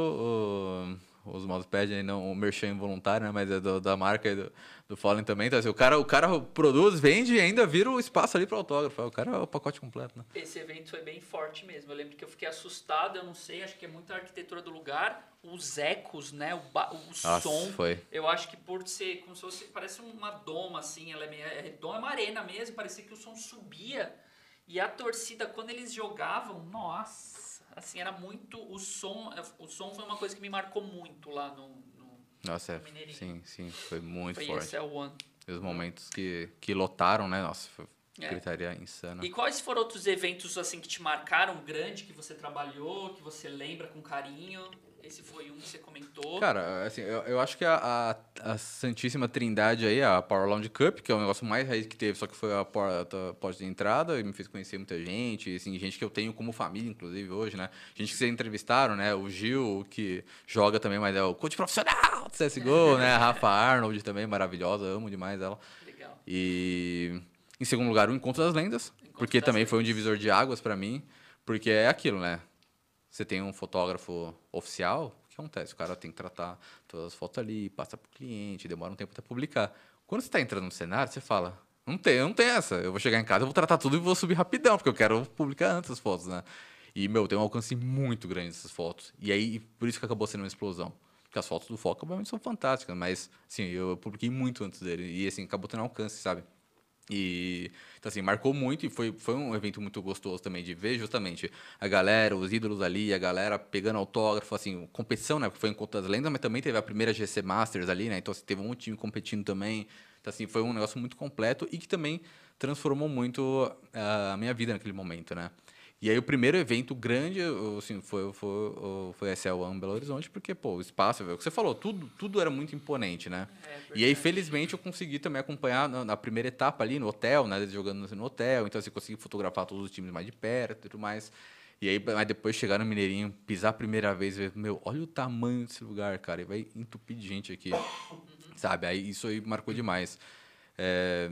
o- os mousepad aí, não o merchan involuntário, né? Mas é do- da marca do, do Fallen também. Então, assim, o cara, o cara produz, vende e ainda vira o espaço ali para autógrafo. O cara é o pacote completo, né? Esse evento foi bem forte mesmo. Eu lembro que eu fiquei assustado, eu não sei, acho que é muita arquitetura do lugar, os ecos, né? O, o Nossa, som. foi. Eu acho que por ser como se fosse. Parece uma doma, assim, ela é meio. É redonda, é uma arena mesmo, parecia que o som subia. E a torcida, quando eles jogavam, nossa, assim, era muito. O som. O som foi uma coisa que me marcou muito lá no. no Nossa, é, Mineirinho. sim, sim, foi muito foi forte. esse é o One. E os momentos que, que lotaram, né? Nossa, foi É. gritaria insana. E quais foram outros eventos assim que te marcaram grande, que você trabalhou, que você lembra com carinho? Esse foi um que você comentou. Cara, assim, eu, eu acho que a, a, a Santíssima Trindade aí, a Power Lounge Cup, que é o negócio mais raiz que teve, só que foi a porta, porta de entrada, e me fez conhecer muita gente, assim, gente que eu tenho como família, inclusive, hoje, né? Gente que vocês entrevistaram, né? O Gil, que joga também, mas é o coach profissional do CSGO, *laughs* né? A Rafa Arnold também, maravilhosa, amo demais ela. Legal. E em segundo lugar, o Encontro das Lendas, Encontro porque das também foi um Lendas. divisor de águas pra mim, porque é aquilo, né? Você tem um fotógrafo oficial, o que acontece? O cara tem que tratar todas as fotos ali, passa pro cliente, demora um tempo até publicar. Quando você está entrando no cenário, você fala, Não tem, não tem essa. Eu vou chegar em casa, eu vou tratar tudo e vou subir rapidão, porque eu quero publicar antes as fotos, né? E, meu, tem um alcance muito grande essas fotos. E aí, por isso que acabou sendo uma explosão. Porque as fotos do Foca, obviamente, são fantásticas, mas, assim, eu publiquei muito antes dele. E, assim, acabou tendo alcance, sabe? E, então, assim, marcou muito e foi, foi um evento muito gostoso também de ver justamente a galera, os ídolos ali, a galera pegando autógrafo, assim, competição, né? Porque foi em Conta das Lendas, mas também teve a primeira GC Masters ali, né? Então, assim, teve um time competindo também. Então, assim, foi um negócio muito completo e que também transformou muito a minha vida naquele momento, né? E aí o primeiro evento grande, assim, foi, foi, foi a SL One Belo Horizonte, porque, pô, o espaço, o que você falou, tudo, tudo era muito imponente, né? É, e aí, felizmente, eu consegui também acompanhar na, na, primeira etapa ali, no hotel, né? Eles jogando no hotel, então, assim, consegui fotografar todos os times mais de perto e tudo mais. E aí, mas depois chegar no Mineirinho, pisar a primeira vez, ver, meu, olha o tamanho desse lugar, cara, e vai entupir de gente aqui, sabe? Aí isso aí marcou demais. É,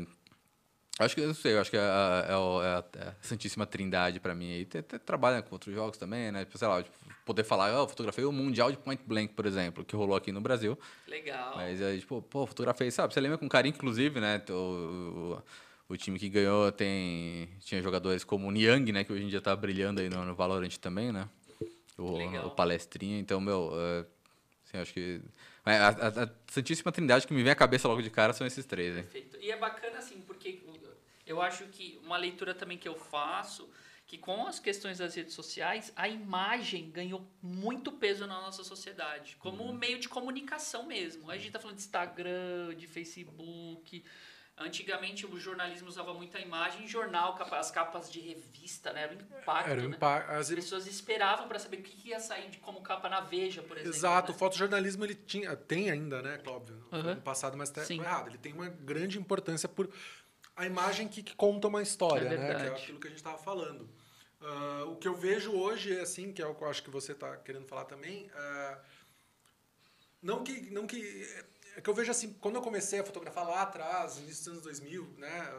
Acho que eu sei, eu acho que é a, é a, é a Santíssima Trindade para mim. E trabalha com outros jogos também, né? Tipo, sei lá, tipo, poder falar, oh, fotografei o Mundial de Point Blank, por exemplo, que rolou aqui no Brasil. Legal. Mas aí, tipo, pô, fotografei, sabe? Você lembra com carinho, inclusive, né? O, o, o, time que ganhou tem tinha jogadores como o Niang, né? Que hoje em dia tá brilhando aí no, no Valorant também, né? O, o palestrinha. Então, meu, uh, assim, acho que a, a, a, Santíssima Trindade que me vem à cabeça logo de cara são esses três, né? Perfeito. E é bacana, assim, eu acho que uma leitura também que eu faço, que com as questões das redes sociais, a imagem ganhou muito peso na nossa sociedade, como uhum. meio de comunicação mesmo. A gente está falando de Instagram, de Facebook. Antigamente o jornalismo usava muita imagem, jornal, as capas de revista, né? Era um impacto. Era um né? impacto. As pessoas esperavam para saber o que ia sair de como capa na Veja, por exemplo. Exato, né? o fotojornalismo ele tinha, tem ainda, né, Cláudio? Uhum. No passado, mas está errado. Ele tem uma grande importância por a imagem que, que conta uma história, é né? Que é aquilo que a gente estava falando. Uh, o que eu vejo hoje é assim, que é o que eu acho que você está querendo falar também. Uh, não que, não que é que eu vejo assim, quando eu comecei a fotografar lá atrás, início dos anos 2000, né?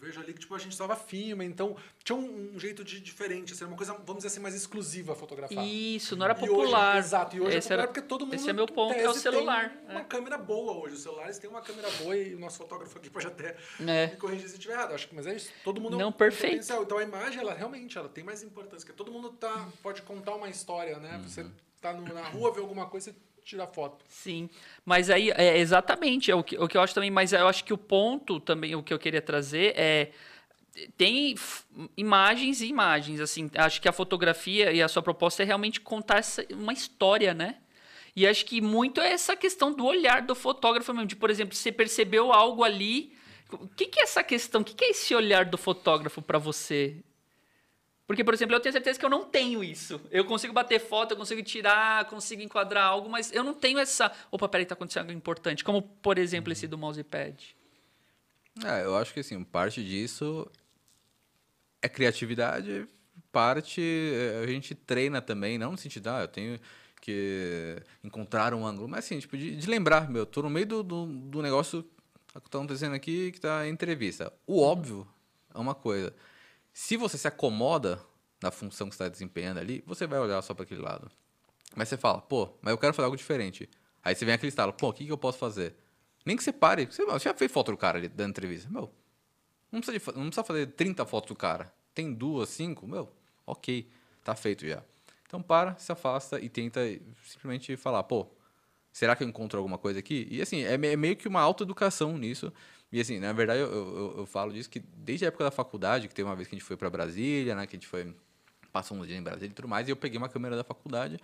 Vejo ali que tipo, a gente estava firme, então tinha um, um, jeito de diferente, assim, uma coisa, vamos dizer assim, mais exclusiva a fotografar. Isso, não era popular. Hoje, exato, e hoje é esse é popular era, porque todo mundo. Esse é meu ponto, é o celular. Tem uma é. câmera boa hoje. Os celulares têm uma câmera boa e o nosso fotógrafo aqui pode até é. me corrigir se estiver errado. Acho que, mas é isso. Todo mundo não, perfeito. Potencial. Então a imagem, ela realmente ela tem mais importância, porque todo mundo tá, pode contar uma história, né? Uhum. Você tá no, na rua, ver alguma coisa, tirar foto. Sim, mas aí, é, exatamente, é o que, o que eu acho também, mas eu acho que o ponto também, o que eu queria trazer é tem imagens e imagens, assim, acho que a fotografia e a sua proposta é realmente contar essa, uma história, né? E acho que muito é essa questão do olhar do fotógrafo mesmo, de, por exemplo, você percebeu algo ali, o que, que é essa questão, o que, que é esse olhar do fotógrafo para você? Porque, por exemplo, eu tenho certeza que eu não tenho isso. Eu consigo bater foto, eu consigo tirar, consigo enquadrar algo, mas eu não tenho essa. Opa, peraí, tá acontecendo algo importante. Como, por exemplo, esse do mousepad. É, eu acho que assim, parte disso é criatividade, parte é, a gente treina também, não no sentido, ah, eu tenho que encontrar um ângulo, mas assim, tipo, de, de lembrar, meu, tô no meio do, do, do negócio que tá acontecendo aqui, que tá em entrevista. O óbvio é uma coisa. Se você se acomoda na função que está desempenhando ali, você vai olhar só para aquele lado. Mas você fala, pô, mas eu quero fazer algo diferente. Aí você vem aquele estalo, pô, o que, que eu posso fazer? Nem que você pare. Você, você já fez foto do cara ali da entrevista. Meu, não precisa, de, não precisa fazer 30 fotos do cara. Tem duas, cinco, meu, ok, tá feito já. Então para, se afasta e tenta simplesmente falar, pô, será que eu encontro alguma coisa aqui? E assim, é, é meio que uma autoeducação nisso. E assim, na verdade, eu, eu, eu, falo disso que desde a época da faculdade, que teve uma vez que a gente foi para Brasília, né, que a gente foi, passou uns dias em Brasília e tudo mais, e eu peguei uma câmera da faculdade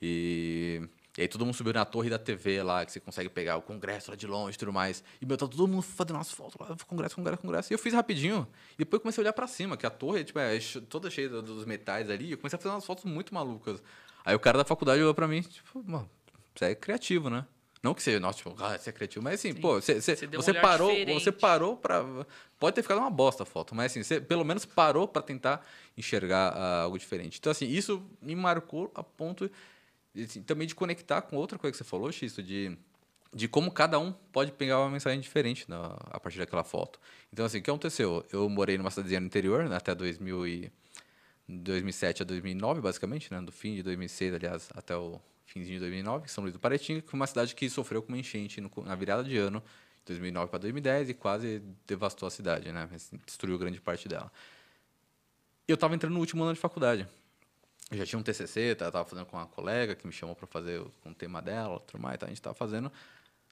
e e aí todo mundo subiu na torre da TV lá, que você consegue pegar o congresso lá de longe e tudo mais. E, meu, tá todo mundo fazendo umas fotos lá, congresso, congresso, congresso. E eu fiz rapidinho. E depois comecei a olhar para cima, que a torre, tipo, é toda cheia dos metais ali. E eu comecei a fazer umas fotos muito malucas. Aí o cara da faculdade olhou pra mim, tipo, mano, você é criativo, né? Não que seja, nossa, tipo, ah, você é criativo, mas assim, Sim. pô, você, você, você, você parou, diferente. você parou para pode ter ficado uma bosta a foto, mas assim, você pelo menos parou para tentar enxergar uh, algo diferente. Então assim, isso me marcou a ponto assim, também de conectar com outra coisa que você falou, Xisto, de, de como cada um pode pegar uma mensagem diferente na, a partir daquela foto. Então, assim, o que aconteceu? Eu morei numa cidadezinha no interior, né, até 2000 e, 2007 a 2009, basicamente, né, do fim de 2006, aliás, até o finzinho de 2009, São Luís do Paretinga, que foi uma cidade que sofreu com uma enchente no, na virada de ano 2009 para 2010 e quase devastou a cidade, né? Assim, destruiu grande parte dela. Eu estava entrando no último ano de faculdade. Eu já tinha um TCC, estava fazendo com uma colega que me chamou para fazer com o tema dela, tudo mais, tá? a gente estava fazendo.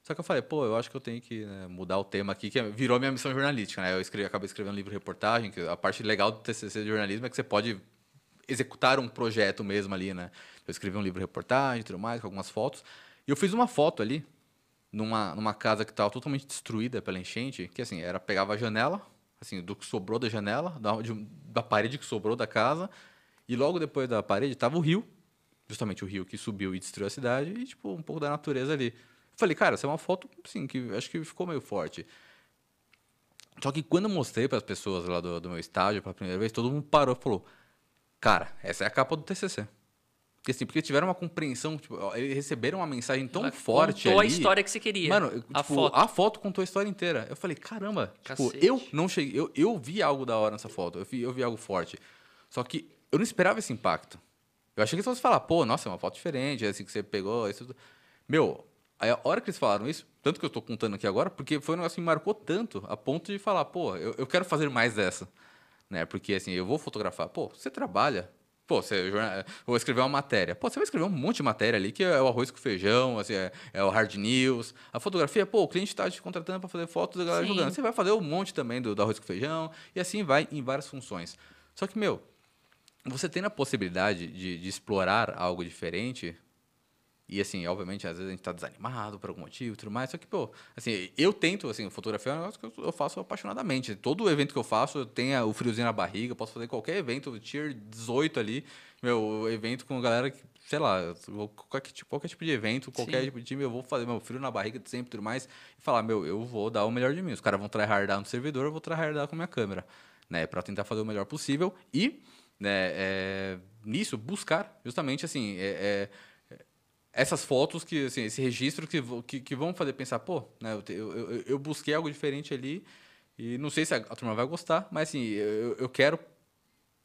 Só que eu falei, pô, eu acho que eu tenho que né, mudar o tema aqui, que é, virou minha missão jornalística, né? Eu escrevi, acabei escrevendo um livro reportagem, que a parte legal do TCC de jornalismo é que você pode executar um projeto mesmo ali, né? Eu escrevi um livro reportagem tudo mais, com algumas fotos. E eu fiz uma foto ali, numa, numa casa que estava totalmente destruída pela enchente, que assim, era pegava a janela, assim, do que sobrou da janela, da, de, da parede que sobrou da casa, e logo depois da parede estava o rio, justamente o rio que subiu e destruiu a cidade, e tipo, um pouco da natureza ali. Falei, cara, essa é uma foto, sim, que acho que ficou meio forte. Só que quando eu mostrei para as pessoas lá do, do meu estágio pela primeira vez, todo mundo parou e falou: Cara, essa é a capa do TCC. Porque, assim, porque tiveram uma compreensão, tipo, eles receberam uma mensagem tão Ela forte contou ali. a história que você queria. Mano, tipo, a foto. a foto contou a história inteira. Eu falei, caramba, tipo, eu não cheguei. Eu, eu vi algo da hora nessa foto, eu vi, eu vi algo forte. Só que eu não esperava esse impacto. Eu achei que eles fossem falar, pô, nossa, é uma foto diferente, é assim que você pegou. Isso... Meu, a hora que eles falaram isso, tanto que eu tô contando aqui agora, porque foi um negócio que me marcou tanto, a ponto de falar, pô, eu, eu quero fazer mais dessa. Né? Porque assim, eu vou fotografar, pô, você trabalha. Pô, você vou escrever uma matéria. Pô, você vai escrever um monte de matéria ali, que é o arroz com feijão, assim, é, é o hard news. A fotografia, pô, o cliente está te contratando para fazer fotos da galera Sim. jogando. Você vai fazer um monte também do, do arroz com feijão, e assim vai em várias funções. Só que, meu, você tendo a possibilidade de, de explorar algo diferente, e assim, obviamente, às vezes a gente tá desanimado por algum motivo e tudo mais, só que, pô, assim, eu tento, assim, fotografia é um negócio que eu- faço apaixonadamente. Todo evento que eu faço, eu tenho o friozinho na barriga, eu posso fazer qualquer evento, tier 18 ali, meu, evento com galera que, sei lá, qualquer tipo, qualquer tipo de evento, qualquer Sim. tipo de time, eu vou fazer meu frio na barriga de sempre e tudo mais, e falar, meu, eu vou dar o melhor de mim. Os caras vão tryhardar no servidor, eu vou tryhardar com a minha câmera, né, pra tentar fazer o melhor possível e, né, é, nisso, buscar, justamente, assim, é- é, essas fotos que assim, esse registro que, que, que vão fazer pensar pô né eu, eu, eu, busquei algo diferente ali e não sei se a, a turma vai gostar mas assim eu, eu quero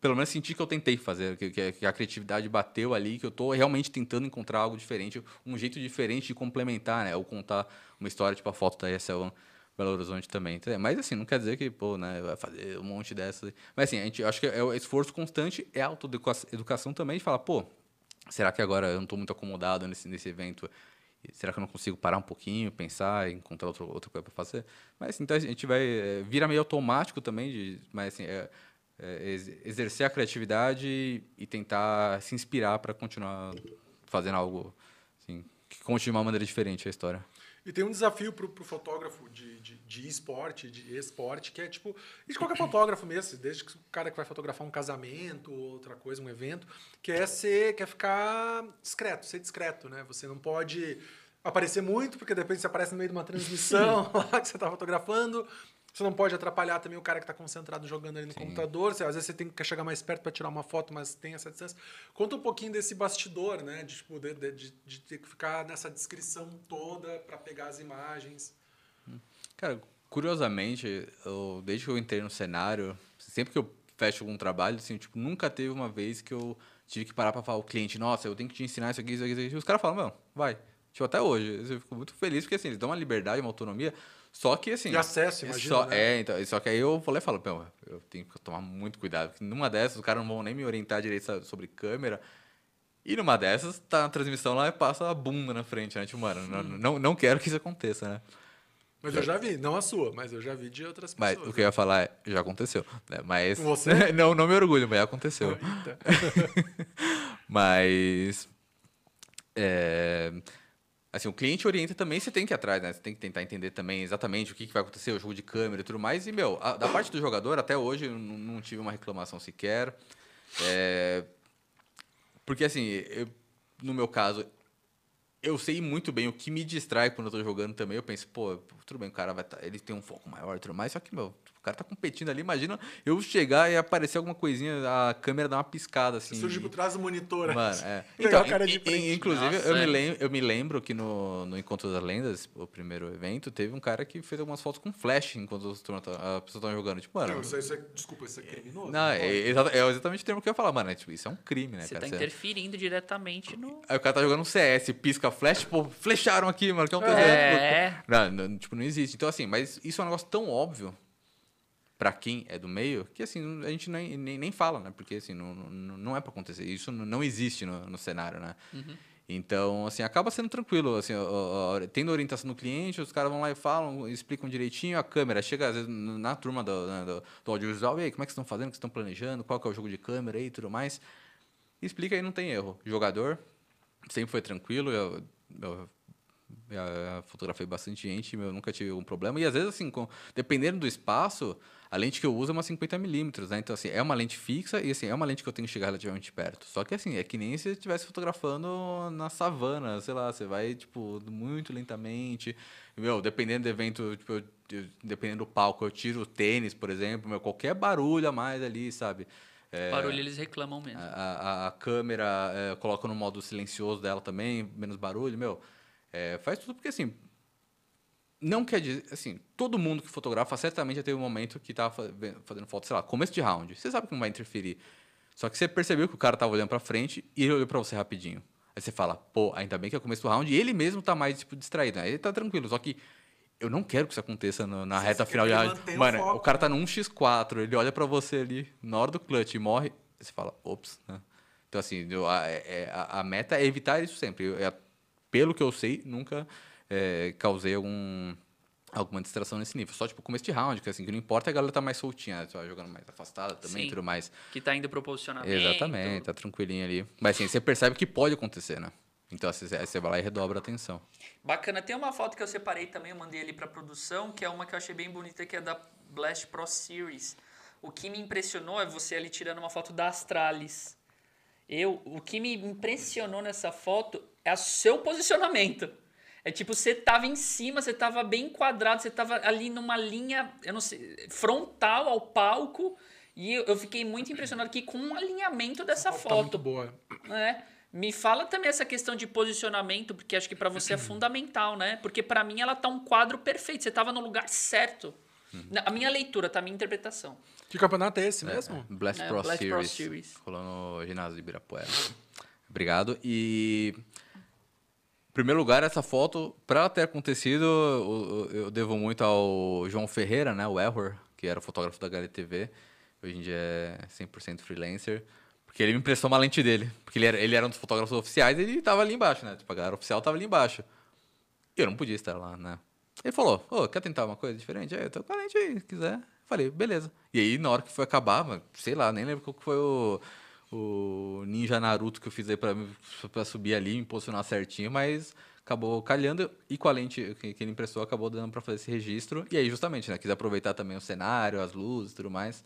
pelo menos sentir que eu tentei fazer que, que, a criatividade bateu ali que eu estou realmente tentando encontrar algo diferente um jeito diferente de complementar né ou contar uma história tipo a foto da ESL Belo Horizonte também mas assim não quer dizer que pô né vai fazer um monte dessas mas assim a gente acho que é o esforço constante é a autoeducação também de falar pô será que agora eu não estou muito acomodado nesse, nesse evento? Será que eu não consigo parar um pouquinho, pensar, encontrar outro, outra coisa para fazer? Mas então a gente vai é, vira meio automático também, de, mas assim, é, é, ex- exercer a criatividade e tentar se inspirar para continuar fazendo algo assim, que conte de uma maneira diferente a história. E tem um desafio pro, pro fotógrafo de, de, de esporte, de esporte, que é tipo, e de qualquer *clears throat* fotógrafo mesmo, desde que o cara que vai fotografar um casamento, outra coisa, um evento, que é ser, quer ficar discreto, ser discreto, né? Você não pode aparecer muito, porque de repente você aparece no meio de uma transmissão *laughs* lá que você está fotografando. Você não pode atrapalhar também o cara que está concentrado jogando ali no computador. Você, às vezes você tem que chegar mais perto para tirar uma foto, mas tem essa distância. Conta um pouquinho desse bastidor, né? De, tipo, de, de, de- ter que ficar nessa descrição toda para pegar as imagens. Cara, curiosamente, eu, desde que eu entrei no cenário, sempre que eu fecho algum trabalho, assim, tipo, nunca teve uma vez que eu tive que parar pra falar ao cliente, nossa, eu tenho que te ensinar isso aqui, isso aqui, isso aqui. Os caras falam, não, vai. Tipo, até hoje. Eu fico muito feliz, porque assim, eles dão uma liberdade, uma autonomia, só que assim... De acesso, é imagina, Só, né? É, então, só que aí eu falei, falo, "Pô, eu tenho que tomar muito cuidado, porque numa dessas os caras não vão nem me orientar direito sobre câmera, e numa dessas, tá na transmissão lá e passa a bunda na frente, né? Tipo, mano, não, não, não quero que isso aconteça, né? Mas eu já vi, não a sua, mas eu já vi de outras Mas pessoas. o que eu ia falar é, já aconteceu. Né? Mas. Você? *laughs* não, não me orgulho, mas aconteceu. *laughs* Mas. é, assim, o cliente orienta também, você tem que ir atrás, né? Você tem que tentar entender também exatamente o que, que vai acontecer, o jogo de câmera e tudo mais. E, meu, a- da parte do jogador, até hoje, eu não, tive uma reclamação sequer. É, porque, assim, eu- no meu caso, eu sei muito bem o que me distrai quando eu tô jogando também. Eu penso, pô, tudo bem, o cara vai tá, ele tem um foco maior e tudo mais, só que, meu, O cara tá competindo ali, imagina eu chegar e aparecer alguma coisinha, a câmera dá uma piscada assim. Surge por trás do monitor. Mano, é. *laughs* Então, in- inclusive, Nossa, eu, me é. lembro, eu me lembro que no, no Encontro das Lendas, o primeiro evento, teve um cara que fez algumas fotos com flash enquanto a pessoa tava jogando. Tipo, mano. Não, isso, isso é, desculpa, isso é criminoso. Não, é, exata- é exatamente o termo que eu ia falar, mano. é, tipo, isso é um crime, né, Você cara? tá Você- interferindo diretamente no. Aí o cara tá jogando um CS, pisca flash, pô, flecharam aqui, mano, que é um presente. É. Não, não, tipo, não existe. Então, assim, mas isso é um negócio tão óbvio pra quem é do meio que, assim, a gente nem, nem, nem fala, né? Porque, assim, não, não, não é pra acontecer. Isso não- existe no, no cenário, né? Então, assim, acaba sendo tranquilo, assim, tendo orientação no cliente, os caras vão lá e falam, explicam direitinho, a câmera chega, às vezes, na turma do, né, do, do audiovisual, e aí, como é que estão fazendo, o que estão planejando, qual que é o jogo de câmera e tudo mais. Explica aí, não tem erro. Jogador, sempre foi tranquilo, eu, eu já fotografei bastante gente, eu nunca tive um problema. E às vezes, assim, com- dependendo do espaço, a lente que eu uso é uma 50mm, né? Então, assim, é uma lente fixa e, assim, é uma lente que eu tenho que chegar relativamente perto. Só que, assim, é que nem se você estivesse fotografando na savana, sei lá, você vai, tipo, muito lentamente. Meu, dependendo do evento, tipo, eu- eu- dependendo do palco, eu tiro o tênis, por exemplo, meu, qualquer barulho a mais ali, sabe? É, Barulho eles reclamam mesmo. a, a- a câmera, é, coloca no modo silencioso dela também, menos barulho, meu. é, faz tudo porque, assim, não quer dizer, assim, todo mundo que fotografa certamente já teve um momento que tava fazendo foto, sei lá, começo de round. Você sabe que não vai interferir. Só que você percebeu que o cara tava olhando pra frente e ele olhou pra você rapidinho. Aí você fala, pô, ainda bem que é o começo do round e ele mesmo tá mais, tipo, distraído. Aí ele tá tranquilo. Só que eu não quero que isso aconteça no- na Você reta final de round. o Mano, foco, o cara né? tá num X4, ele olha pra você ali na hora do clutch e morre. Você fala, ops, né? Então, assim, a, é- a- a meta é evitar isso sempre. Eu- é- pelo que eu sei, nunca é, causei algum, alguma distração nesse nível. Só, tipo, começo de round, que assim, que não importa, a galera tá mais soltinha? Tá jogando mais afastada também e tudo mais. Que tá indo pro posicionamento. Exatamente, tá tranquilinho ali. Mas, assim, você percebe que pode acontecer, né? Então, assim, você você vai lá e redobra a atenção. Bacana. Tem uma foto que eu separei também, eu mandei ali pra produção, que é uma que eu achei bem bonita, que é da Blast Pro Series. O que me impressionou é você ali tirando uma foto da Astralis. Eu, o que me impressionou nessa foto é o seu posicionamento. É tipo, você tava em cima, você tava bem enquadrado, você tava ali numa linha, eu não sei, frontal ao palco. E eu, eu fiquei muito impressionado aqui com o alinhamento dessa Tá foto. muito boa. É. Me fala também essa questão de posicionamento, porque acho que pra você é fundamental, né? Porque pra mim ela tá um quadro perfeito, você tava no lugar certo. Na- A minha leitura, tá? A minha interpretação. Que campeonato é esse mesmo? Blast, É, Pro, Blast Pro Series, Series. Rolou no ginásio de Ibirapuera. Obrigado. E. Em primeiro lugar, essa foto, para ter acontecido, eu, devo muito ao João Ferreira, né? O Error, que era fotógrafo da HLTV. Hoje em dia é 100% freelancer. Porque ele me emprestou uma lente dele. Porque ele era, ele era um dos fotógrafos oficiais e ele tava ali embaixo, né? Tipo, a galera oficial tava ali embaixo. E eu não podia estar lá, né? Ele falou, ô, quer tentar uma coisa diferente? Aí eu tô com a lente aí, se quiser. Falei, beleza. E aí, na hora que foi acabar, sei lá, nem lembro qual que foi o, o Ninja Naruto que eu fiz aí pra subir ali, me posicionar certinho, mas acabou calhando e com a lente que, ele emprestou, acabou dando pra fazer esse registro. E aí, justamente, né, quis aproveitar também o cenário, as luzes tudo mais,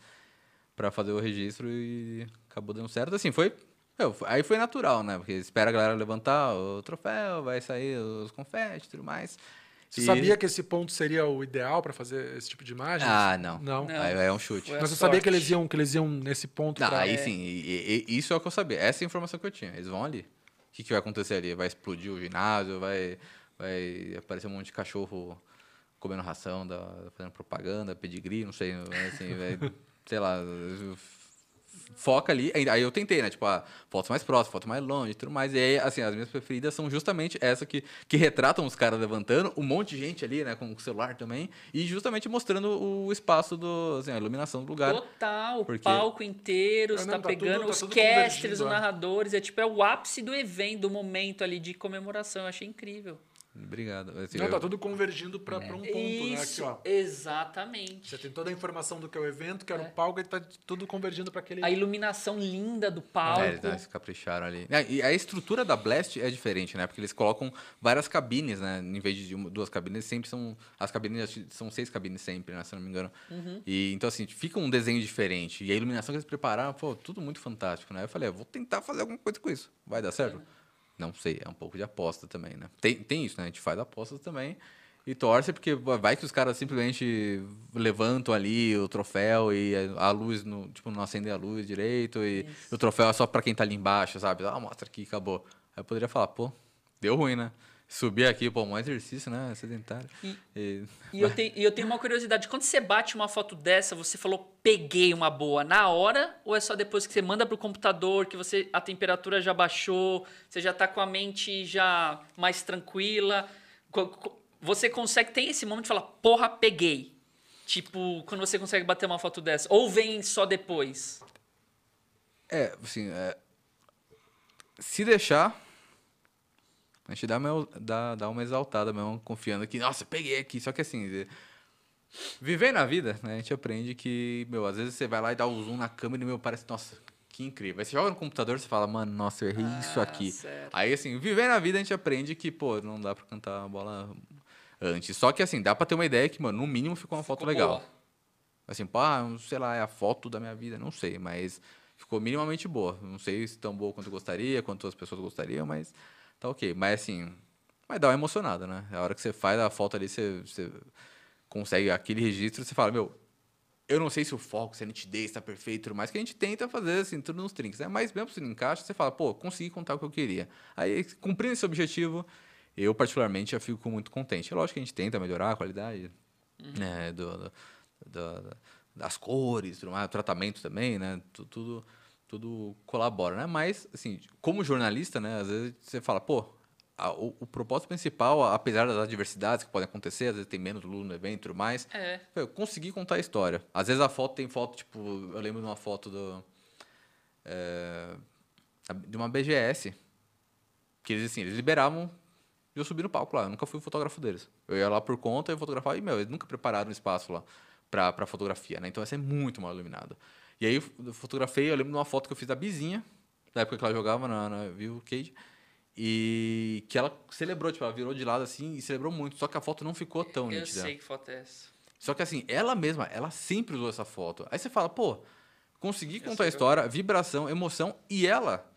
pra fazer o registro e acabou dando certo. Assim, foi... meu, aí foi natural, né? Porque espera a galera levantar o troféu, vai sair os confetes e tudo mais. Você E- sabia que esse ponto seria o ideal pra fazer esse tipo de imagem? Ah, não. Não. Não. É um chute. Mas você sabia que eles iam, que eles iam nesse ponto Não, pra... aí sim, e- e- isso é o que eu sabia. Essa é a informação que eu tinha. Eles vão ali. O que, que vai acontecer ali? Vai explodir o ginásio? Vai, vai aparecer um monte de cachorro comendo ração, da, fazendo propaganda, pedigree, não sei. Assim, vai, sei lá. Foca ali. Aí eu tentei, né? Tipo, ah, fotos mais próximas, foto mais longe e tudo mais. E aí, assim, as minhas preferidas são justamente essa que, que retratam os caras levantando, um monte de gente ali, né? Com o celular também. E justamente mostrando o espaço do. Assim, a iluminação do lugar. Total, o Porque- palco inteiro, Ah, você tá, tá pegando tudo- tá os casters, convergindo, os é. narradores, é tipo, é o ápice do evento, do momento ali de comemoração, eu achei incrível. Obrigado. Assim, Não, eu- tá tudo convergindo pra, pra um ponto, né? Aqui, Isso, ó. exatamente. Você tem toda a informação do que é o evento, que era É. o palco, e tá tudo convergindo pra aquele... A iluminação linda do palco. É, eles, né, eles capricharam ali. É, E a estrutura da Blast é diferente, né? Porque eles colocam várias cabines, né? Em vez de uma- duas cabines, sempre são. As cabines são seis cabines sempre, né? Se eu não me engano. E então, assim, fica um desenho diferente. E a iluminação que eles prepararam, pô, tudo muito fantástico, né? Eu falei, é, vou tentar fazer alguma coisa com isso. Vai dar certo? Não sei, é um pouco de aposta também, né? Tem, tem isso, né? A gente faz apostas também. e torce, porque vai que os caras simplesmente levantam ali o troféu e a luz, no, tipo, não acende a luz direito e, e o troféu é só pra quem tá ali embaixo, sabe? Ah, mostra aqui, acabou. Aí eu poderia falar, pô, deu ruim, né? Subir aqui, pô, um exercício, né? Sedentário. E, e... e eu, tenho, eu tenho uma curiosidade. Quando você bate uma foto dessa, você falou, peguei uma boa na hora? Ou é só depois que você manda pro computador, que você a temperatura já baixou, você já tá com a mente já mais tranquila? Você consegue, tem esse momento de falar, porra, peguei. Tipo, quando você consegue bater uma foto dessa. Ou vem só depois? É, assim, é... se deixar a gente dá, meu, dá, dá uma exaltada mesmo, confiando que, nossa, peguei aqui. Só que assim, viver na vida, né? A gente aprende que, meu, às vezes você vai lá e dá o zoom na câmera e, meu, parece, nossa, que incrível. Aí você joga no computador e você fala, mano, nossa, eu errei ah, isso aqui. Aí, assim, viver na vida a gente aprende que, pô, não dá pra cantar a bola antes. Só que, assim, dá pra ter uma ideia que, mano, no mínimo ficou uma foto ficou legal. Boa. Assim, pá, sei lá, é a foto da minha vida, não sei, mas ficou minimamente boa. Não sei se tão boa quanto eu gostaria, quanto as pessoas gostariam, mas tá ok. Mas assim, vai dar uma emocionada, né? A hora que você faz a foto ali, você, você consegue aquele registro, você fala, meu, eu não sei se o foco, se a nitidez está perfeito tudo mais, que a gente tenta fazer assim, tudo nos trinks, né? Mas mesmo se não encaixa, você fala, pô, consegui contar o que eu queria. Aí, cumprindo esse objetivo, eu particularmente já fico muito contente. É lógico que a gente tenta melhorar a qualidade uhum. né, do, do, do, das cores, tudo mais, o tratamento também, né? Tudo, tudo tudo colabora, né? Mas, assim, como jornalista, né? Às vezes você fala, pô, a, o, o, propósito principal, apesar das adversidades que podem acontecer, às vezes tem menos luz no evento e tudo mais, é eu conseguir contar a história. Às vezes a foto tem foto, tipo, eu lembro de uma foto do... É, de uma BGS, que eles, assim, eles liberavam e eu subi no palco lá. Eu nunca fui fotógrafo deles. Eu ia lá por conta e fotografava, e, meu, eles nunca prepararam um espaço lá para fotografia, né? Então vai ser muito mal iluminado. E aí eu fotografei, eu lembro de uma foto que eu fiz da Bizinha, da época que ela jogava na, na Viu Cage. E que ela celebrou, tipo, ela virou de lado assim e celebrou muito. Só que a foto não ficou tão eu nítida. Eu sei que foto é essa. Só que assim, ela mesma, ela sempre usou essa foto. Aí você fala, pô, consegui contar a história, vibração, emoção, e ela,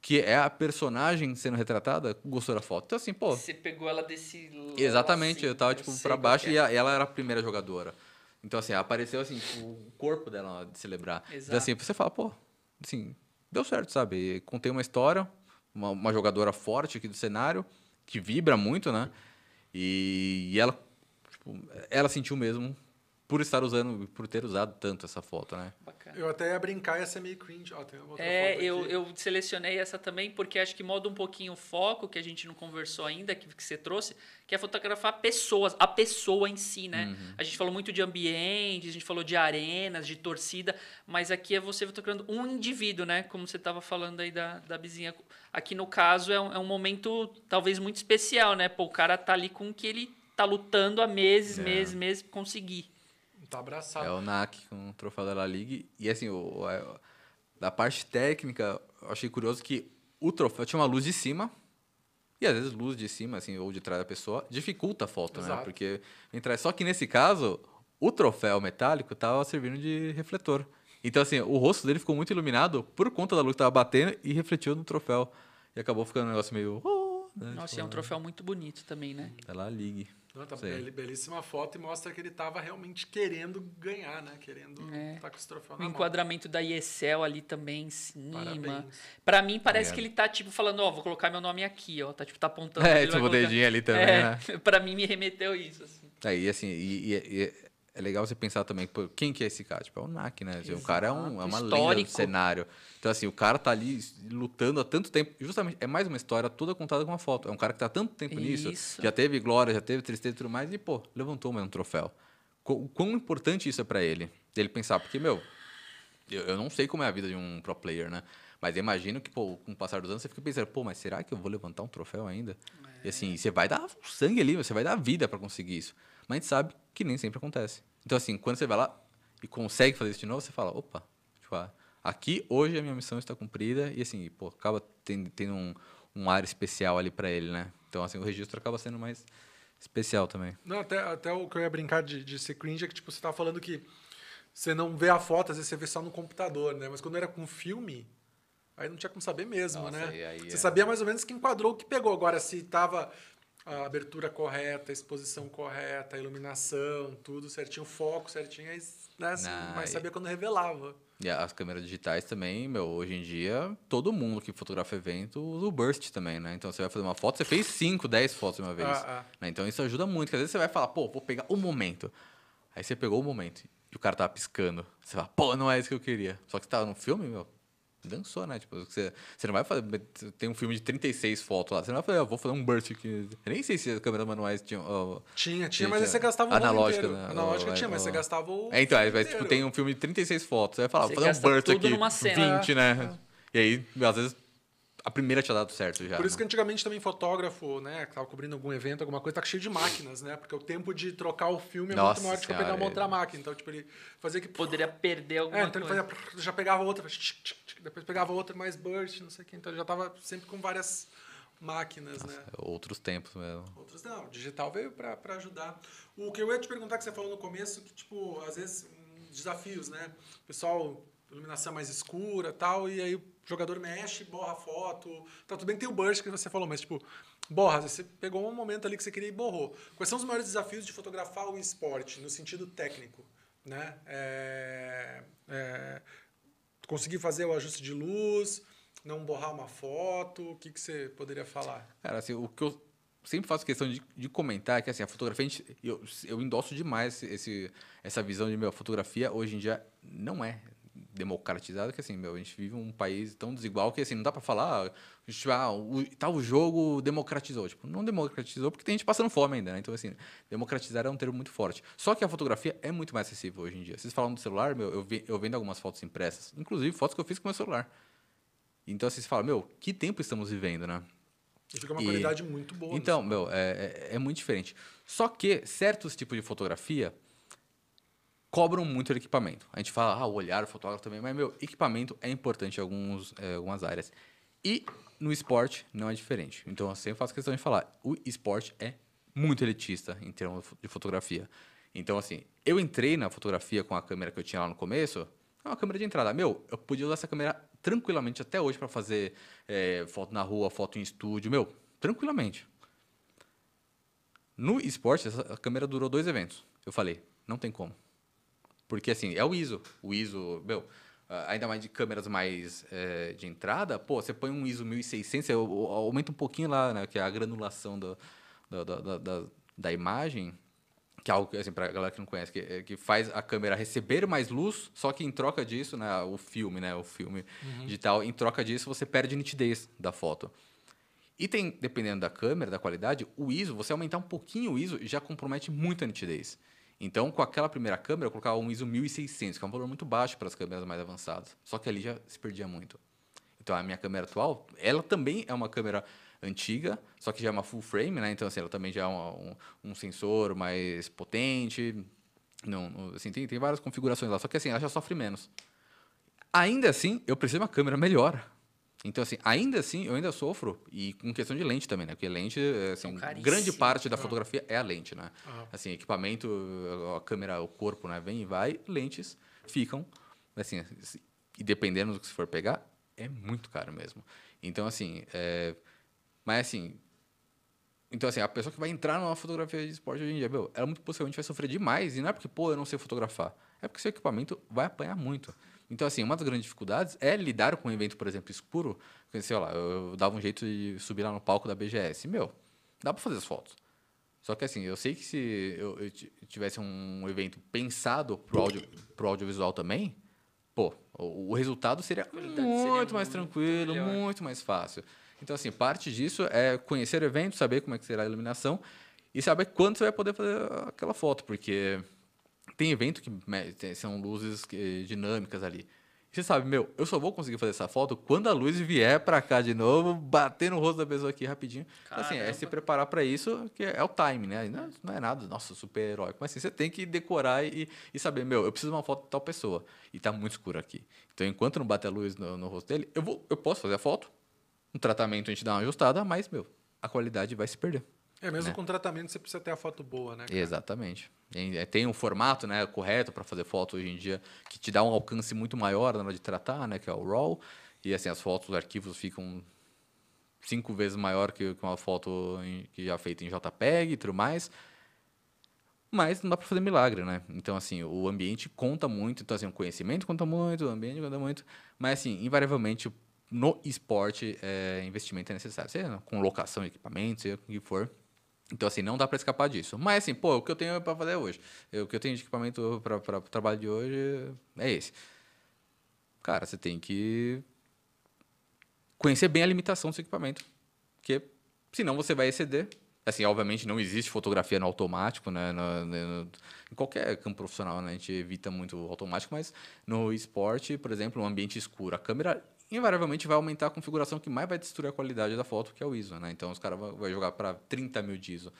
que é a personagem sendo retratada, gostou da foto. Então assim, pô... Você pegou ela desse... Exatamente, assim, eu tava, tipo, pra baixo é. e ela era a primeira jogadora. Então, assim, apareceu assim, tipo, o corpo dela de celebrar. Exato. Então, assim, você fala, pô, assim, deu certo, sabe? Contei uma história, uma, uma jogadora forte aqui do cenário, que vibra muito, né? E, e ela, tipo, ela sentiu mesmo por estar usando, por ter usado tanto essa foto, né? Bacana. Eu até ia brincar e ia ser meio cringe. Ó, tem outra é, eu, eu selecionei essa também porque acho que moda um pouquinho o foco, que a gente não conversou ainda, que, que você trouxe, que é fotografar pessoas, a pessoa em si, né? Uhum. A gente falou muito de ambiente, a gente falou de arenas, de torcida, mas aqui é você fotografando um indivíduo, né? Como você estava falando aí da, da vizinha. Aqui no caso é um, é um momento talvez muito especial, né? Pô, o cara tá ali com o que ele tá lutando há meses, é. meses, meses, conseguir. Tá abraçado. É o NAC com o troféu da La Liga. E assim, o, a, da parte técnica, eu achei curioso que o troféu tinha uma luz de cima. E às vezes luz de cima, assim, ou de trás da pessoa, dificulta a foto, né? Exato. né? Porque entrar. Só que nesse caso, o troféu metálico estava servindo de refletor. Então, assim, o rosto dele ficou muito iluminado por conta da luz que estava batendo e refletiu no troféu. E acabou ficando um negócio meio. Oh, né? Nossa, tipo, é um troféu muito bonito também, né? Lá, ligue. Não, tá belíssima foto e mostra que ele estava realmente querendo ganhar, né? Querendo é. tá com esse troféu O enquadramento mão. da IESEL ali também em cima. Para mim parece é. que ele tá tipo falando, ó, oh, vou colocar meu nome aqui, ó, tá tipo tá apontando. É, tipo o dedinho ali também, é, né? *laughs* Para mim me remeteu isso assim. É, e assim, e, e, e é legal você pensar também, pô, quem que é esse cara? Tipo, é o NAC, né? Exato. O cara é, um, é uma Histórico. lenda do cenário. Então, assim, o cara tá ali lutando há tanto tempo. Justamente, é mais uma história toda contada com uma foto. É um cara que tá há tanto tempo Isso. nisso, já teve glória, já teve tristeza e tudo mais, e, pô, levantou mais um troféu. O quão importante isso é para ele? Ele pensar, porque, meu, eu, eu não sei como é a vida de um pro player, né? Mas eu imagino que, pô, com o passar dos anos, você fica pensando, pô, mas será que eu vou levantar um troféu ainda? É. E assim, você vai dar sangue ali, você vai dar vida para conseguir isso. Mas a gente sabe que nem sempre acontece. Então, assim, quando você vai lá e consegue fazer isso de novo, você fala, opa, tipo, ah, aqui hoje a minha missão está cumprida e, assim, pô, acaba tendo, tendo um, um ar especial ali para ele, né? Então, assim, o registro acaba sendo mais especial também. Não, até, até o que eu ia brincar de, de ser cringe é que, tipo, você estava falando que você não vê a foto, às vezes você vê só no computador, né? Mas quando era com filme, aí não tinha como saber mesmo, Nossa, né? Aí, aí você é... sabia mais ou menos que enquadrou o que pegou. Agora, se tava a abertura correta, a exposição correta, a iluminação, tudo certinho, o foco certinho, aí, né, mas sabia quando revelava. E as câmeras digitais também, meu, hoje em dia, todo mundo que fotografa evento usa o burst também, né? Então você vai fazer uma foto, você fez 5, 10 fotos de uma vez. Ah, ah. né? Então isso ajuda muito, porque às vezes você vai falar, pô, vou pegar o momento. Aí você pegou o momento e o cara tava piscando. Você fala, pô, não é isso que eu queria. Só que você tava no filme, meu, dançou, né? Tipo, você, você não vai fazer. Tem um filme de 36 fotos lá. Você não vai fazer, ah, vou fazer um burst aqui. Eu nem sei se as câmeras manuais tinham. ó, Tinha, tinha, Tinha, mas aí você gastava o Analógica, né? Analógica Ó, tinha, mas ó. você gastava o. É, então, aí vai, inteiro. tipo, tem um filme de 36 fotos. Você vai falar, Você vou fazer um burst tudo aqui. numa cena. 20, né? E aí, às vezes, a primeira tinha dado certo já. Por isso que né? antigamente também fotógrafo, né, que tava cobrindo algum evento, alguma coisa, tá cheio de máquinas, né? Porque o tempo de trocar o filme é Nossa muito maior do que pegar uma é. outra máquina. Então, tipo, ele fazia que. Poderia perder alguma É, então ele coisa. fazia, já pegava outra, depois pegava outra mais burst, não sei o que. Então ele já tava sempre com várias máquinas, né? Outros tempos mesmo. Outros não, o digital veio para ajudar. O que eu ia te perguntar que você falou no começo, que tipo, às vezes hum, desafios, né? O pessoal, iluminação mais escura, tal, e aí jogador mexe, borra foto. Tá tudo bem tem o burst que você falou, mas tipo, borra, você pegou um momento ali que você queria e borrou. Quais são os maiores desafios de fotografar o esporte no sentido técnico, né? É, é, conseguir fazer o ajuste de luz, não borrar uma foto, o que que você poderia falar? Cara, assim, o que eu sempre faço questão de, de comentar é que assim, a fotografia, a gente- eu, eu endosso demais esse, essa visão de, meu, a fotografia hoje em dia não é democratizada, que assim, meu, a gente vive um país tão desigual que assim, não dá pra falar, tipo, ah, o, tal jogo democratizou. Tipo, não democratizou porque tem gente passando fome ainda, né? Então, assim, democratizar é um termo muito forte. Só que a fotografia é muito mais acessível hoje em dia. Vocês falam do celular, meu, eu, ve- eu vendo algumas fotos impressas, inclusive fotos que eu fiz com meu celular. Então, assim, você fala, meu, que tempo estamos vivendo, né? E fica uma E- qualidade muito boa. Então, meu, é, é, é muito diferente. Só que certos tipos de fotografia cobram muito do equipamento. A gente fala, ah, o olhar, o fotógrafo também, mas, meu, equipamento é importante em alguns, é, algumas áreas. E no esporte não é diferente. Então, eu sempre faço questão de falar, o esporte é muito elitista em termos de fotografia. Então, assim, eu entrei na fotografia com a câmera que eu tinha lá no começo, é uma câmera de entrada. Meu, eu podia usar essa câmera tranquilamente até hoje para fazer é, foto na rua, foto em estúdio, meu, tranquilamente. No esporte, essa câmera durou dois eventos. Eu falei, não tem como. Porque, assim, é o ISO. O ISO, meu, ah, ainda mais de câmeras mais eh, de entrada, pô, você põe um ISO 1600, você au- au- aumenta um pouquinho lá, né, que é a granulação do, da, da, da, da, imagem, que é algo assim, pra galera que não conhece, que, é- que faz a câmera receber mais luz, só que em troca disso, né, o filme, né, o filme digital, em troca disso, você perde nitidez da foto. E tem, dependendo da câmera, da qualidade, o ISO, você aumentar um pouquinho o ISO já compromete muito a nitidez. Então, com aquela primeira câmera, eu colocava um ISO 1600, que é um valor muito baixo para as câmeras mais avançadas. Só que ali já se perdia muito. Então, a minha câmera atual, ela também é uma câmera antiga, só que já é uma full frame, né? Então, assim, ela também já é um, um sensor mais potente. Não- assim, tem, tem várias configurações lá, só que assim, ela já sofre menos. Ainda assim, eu preciso de uma câmera melhor. Então, assim, ainda assim, eu ainda sofro, e com questão de lente também, né? Porque lente, é, assim, caríssimas. grande parte da fotografia é a lente, né? Ah. Assim, equipamento, a câmera, o corpo, né? Vem e vai, lentes ficam, assim, e dependendo do que você for pegar, é muito caro mesmo. Então, assim, é, mas assim, então, assim, a pessoa que vai entrar numa fotografia de esporte hoje em dia, meu, ela muito possivelmente vai sofrer demais. E não é porque, pô, eu não sei fotografar. É porque seu equipamento vai apanhar muito. Então, assim, uma das grandes dificuldades é lidar com um evento, por exemplo, escuro. Sei lá, eu, dava um jeito de subir lá no palco da BGS. Meu, dá pra fazer as fotos. Só que, assim, eu sei que se eu, eu ti- tivesse um evento pensado pro, audio, pro audiovisual também, pô, o, o resultado seria muito seria mais tranquilo, melhor. muito mais fácil. Então, assim, parte disso é conhecer o evento, saber como é que será a iluminação e saber quando você vai poder fazer aquela foto, porque tem evento que né, são luzes que- dinâmicas ali. Você sabe, meu, eu só vou conseguir fazer essa foto quando a luz vier pra cá de novo, bater no rosto da pessoa aqui rapidinho. Então, assim, é se preparar pra isso, que é o time, né? Não, não é nada, nossa, super heróico. Mas assim, você tem que decorar e, e saber, meu, eu preciso de uma foto de tal pessoa. E tá muito escuro aqui. Então, enquanto não bater a luz no, no rosto dele, eu, vou, eu posso fazer a foto. Um tratamento a gente dá uma ajustada, mas, meu, a qualidade vai se perder. É, mesmo né? com tratamento você precisa ter a foto boa, né? cara? Exatamente. Tem, é, um formato né, correto para fazer foto hoje em dia que te dá um alcance muito maior na hora de tratar, né, que é o RAW. E assim, as fotos, os arquivos ficam cinco vezes maior que, uma foto em, que já feita em JPEG e tudo mais. Mas não dá para fazer milagre, né? Então, assim, o ambiente conta muito. Então, assim, o conhecimento conta muito, o ambiente conta muito. Mas, assim, invariavelmente, no esporte, é, investimento é necessário. Seja com locação de equipamento, seja o que for. Então, assim, não dá para escapar disso. Mas, assim, pô, o que eu tenho para fazer hoje? O que eu tenho de equipamento para o trabalho de hoje é esse. Cara, você tem que conhecer bem a limitação do seu equipamento. Porque senão você vai exceder. Assim, obviamente não existe fotografia no automático, né? No, no, em qualquer campo profissional, né? A gente evita muito o automático, mas no esporte, por exemplo, um ambiente escuro, a câmera invariavelmente vai aumentar a configuração que mais vai destruir a qualidade da foto, que é o ISO, né? Então os caras vão jogar para 30 mil de ISO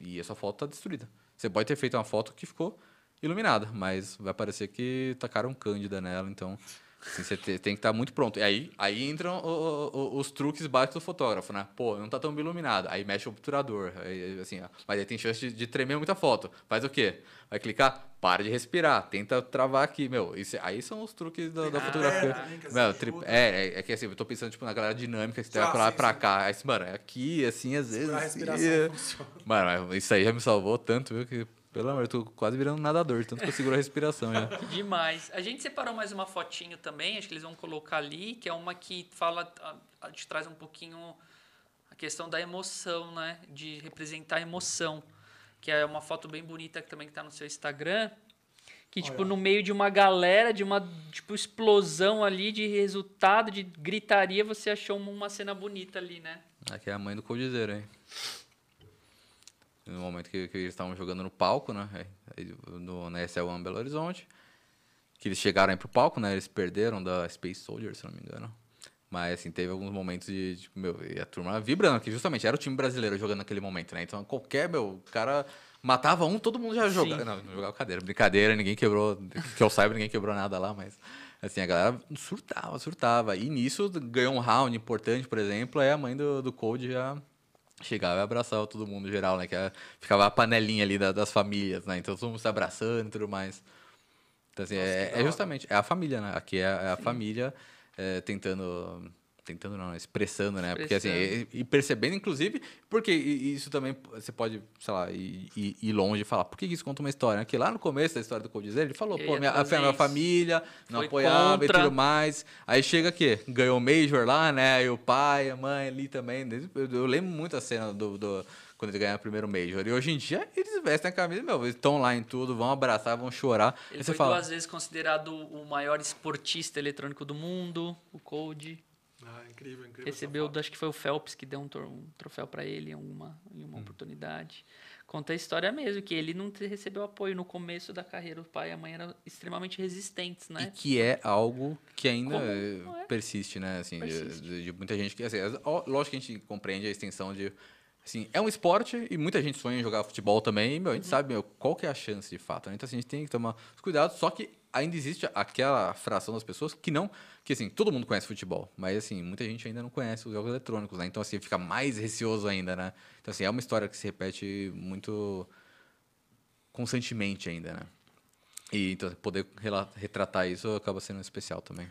e essa foto está destruída. Você pode ter feito uma foto que ficou iluminada, mas vai parecer que tacaram cândida nela, então Assim, você tem que estar tá muito pronto. E aí, aí entram o, o, os truques básicos do fotógrafo, né? Pô, não está tão iluminado. Aí mexe o obturador. Aí, assim, mas aí tem chance de, de, tremer muita foto. Faz o quê? Vai clicar, para de respirar, tenta travar aqui, meu. Isso, aí são os truques da, da ah, fotografia. É, meu, tri, é, é, é, que assim, eu tô pensando tipo, na galera dinâmica, que você ah, vai lá pra cá. Aí, mano, é aqui, assim, às vezes. A respiração funciona. Mano, isso aí já me salvou tanto, viu? Que pelo amor, eu tô quase virando nadador, tanto que eu seguro a respiração já. *laughs* Demais. A gente separou mais uma fotinho também, acho que eles vão colocar ali, que é uma que fala, a gente traz um pouquinho a questão da emoção, né? De representar a emoção. Que é uma foto bem bonita que também está no seu Instagram. Que, tipo, Olha. no meio de uma galera, de uma tipo, explosão ali de resultado, de gritaria, você achou uma cena bonita ali, né? Aqui é a mãe do Coldzera, hein? No momento que, que eles estavam jogando no palco, né? No, na SL1 Belo Horizonte. Que eles chegaram aí pro palco, né? Eles perderam da Space Soldier, se não me engano. Mas, assim, teve alguns momentos de, tipo, meu, e a turma vibrando, que justamente era o time brasileiro jogando naquele momento, né? Então, qualquer, meu, cara matava um, todo mundo já jogava. Não, não jogava cadeira. Brincadeira, ninguém quebrou, que eu saiba, ninguém quebrou nada lá, mas, assim, a galera surtava, surtava. E nisso ganhou um round importante, por exemplo, aí a mãe do, do Code já chegava e abraçava todo mundo geral, né? Que era, ficava a panelinha ali da, das famílias, né? Então todo mundo se abraçando e tudo mais. Então, assim, Nossa, é, é, justamente, é a família, né? Aqui é, é a família é, tentando tentando não, expressando, né? Expressando. Porque assim, e, e, percebendo, inclusive, porque isso também você pode, sei lá, ir, ir longe e falar, por que isso conta uma história? Porque lá no começo da história do Codizer, ele falou, pô, minha, a, minha família não Foi apoiava contra. e tudo mais. Aí chega aqui, ganhou o Major lá, né? E o pai, a mãe ali também. Eu, eu lembro muito a cena do, do quando ele ganha o primeiro Major. E hoje em dia, eles vestem a camisa, meu, eles estão lá em tudo, vão abraçar, vão chorar. Ele foi fala, duas vezes considerado o maior esportista eletrônico do mundo, o Code. Ah, incrível, incrível. Recebeu, acho que foi o Phelps que deu um, um troféu para ele em uma, em uma hum. oportunidade. Conta a história mesmo, que ele não recebeu apoio no começo da carreira. O pai e a mãe eram extremamente resistentes, né? E que é algo que ainda é? persiste, né? Assim, persiste. De, de, muita gente que... Assim, lógico que a gente compreende a extensão de... Assim, é um esporte e muita gente sonha em jogar futebol também. E, meu, a gente uhum. sabe meu, qual que é a chance de fato. Né? Então, assim, a gente tem que tomar cuidado. Só que ainda existe aquela fração das pessoas que não, que assim, todo mundo conhece futebol, mas assim, muita gente ainda não conhece os jogos eletrônicos, né? Então assim, fica mais receoso ainda, né? Então assim, é uma história que se repete muito constantemente ainda, né? E então poder retratar isso acaba sendo especial também.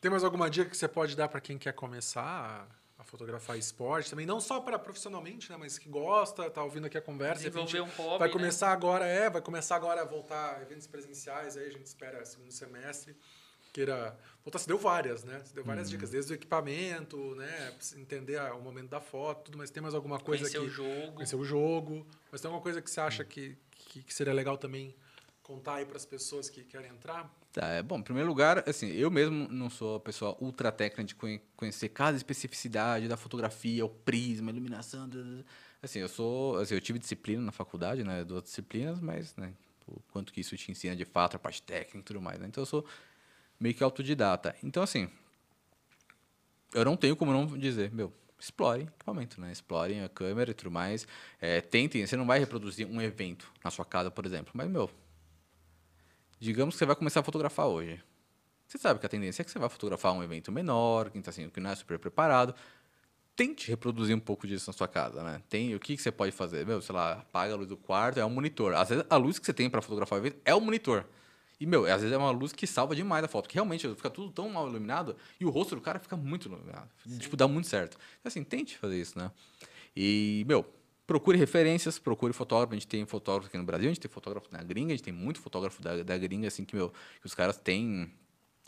Tem mais alguma dica que você pode dar para quem quer começar fotografar esporte também, não só para profissionalmente, né, mas que gosta, tá ouvindo aqui a conversa. Desenvolver um hobby, Vai né? começar né? agora, é, vai começar agora a voltar a eventos presenciais, aí a gente espera segundo semestre. Queira voltar, se deu várias, né? Se deu várias uhum. dicas, desde o equipamento, né? Entender o momento da foto, tudo, mas tem mais alguma coisa conhecer que... o jogo. Conhecer o jogo. Mas tem alguma coisa que você acha que, que, que seria legal também contar aí para as pessoas que querem entrar? Tá, é, bom, em primeiro lugar, assim, eu mesmo não sou a pessoa ultra técnica de conhecer cada especificidade da fotografia, o prisma, a iluminação. Assim, eu sou, assim, eu tive disciplina na faculdade, né, duas disciplinas, mas, né, o quanto que isso te ensina de fato, a parte técnica e tudo mais, né? Então eu sou meio que autodidata. Então assim, eu não tenho como não dizer, meu, explorem equipamento, né? Explorem a câmera e tudo mais. É, tentem, você não vai reproduzir um evento na sua casa, por exemplo, mas meu, Digamos que você vai começar a fotografar hoje. Você sabe que a tendência é que você vai fotografar um evento menor, que, assim, que não é super preparado. Tente reproduzir um pouco disso na sua casa, né? Tem, o que, que você pode fazer? Meu, sei lá, apaga a luz do quarto, é um monitor. Às vezes, a luz que você tem para fotografar o evento é o monitor. E, meu, às vezes é uma luz que salva demais a foto, porque realmente fica tudo tão mal iluminado e o rosto do cara fica muito iluminado. Tipo, dá muito certo. Então, assim, tente fazer isso, né? E, meu, procure referências, procure fotógrafo. A gente tem fotógrafo aqui no Brasil, a gente tem fotógrafo na gringa, a gente tem muito fotógrafo da, da gringa, assim, que, meu, que os caras têm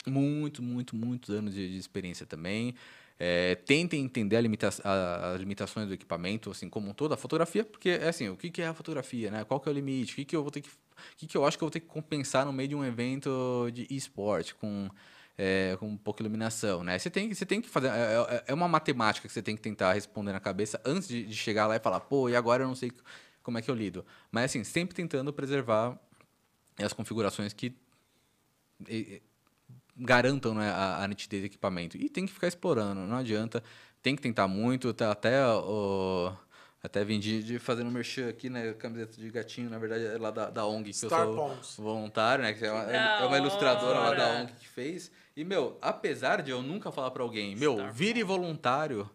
muito, muito, muitos anos de, de experiência também. É, tentem entender limita a, as limitações do equipamento, assim como toda a fotografia, porque é assim, o que, que é a fotografia, né? Qual que é o limite? O que, que eu vou ter que, o que, que eu acho que eu vou ter que compensar no meio de um evento de esporte com é, com pouca iluminação, né? Você tem, você tem que fazer. É, é, é uma matemática que você tem que tentar responder na cabeça antes de, de, chegar lá e falar, pô, e agora eu não sei como é que eu lido. Mas assim, sempre tentando preservar as configurações que garantam né, a, a, nitidez do equipamento. E tem que ficar explorando, não adianta. Tem que tentar muito, tá, até o. Até vim de, de fazendo merchan aqui, né? Camiseta de gatinho, na verdade, é lá da, da ONG, que Star eu sou Pons. voluntário, né? Que é uma, é uma ilustradora lá da ONG que fez. E, meu, apesar de eu nunca falar para alguém, meu, Star vire voluntário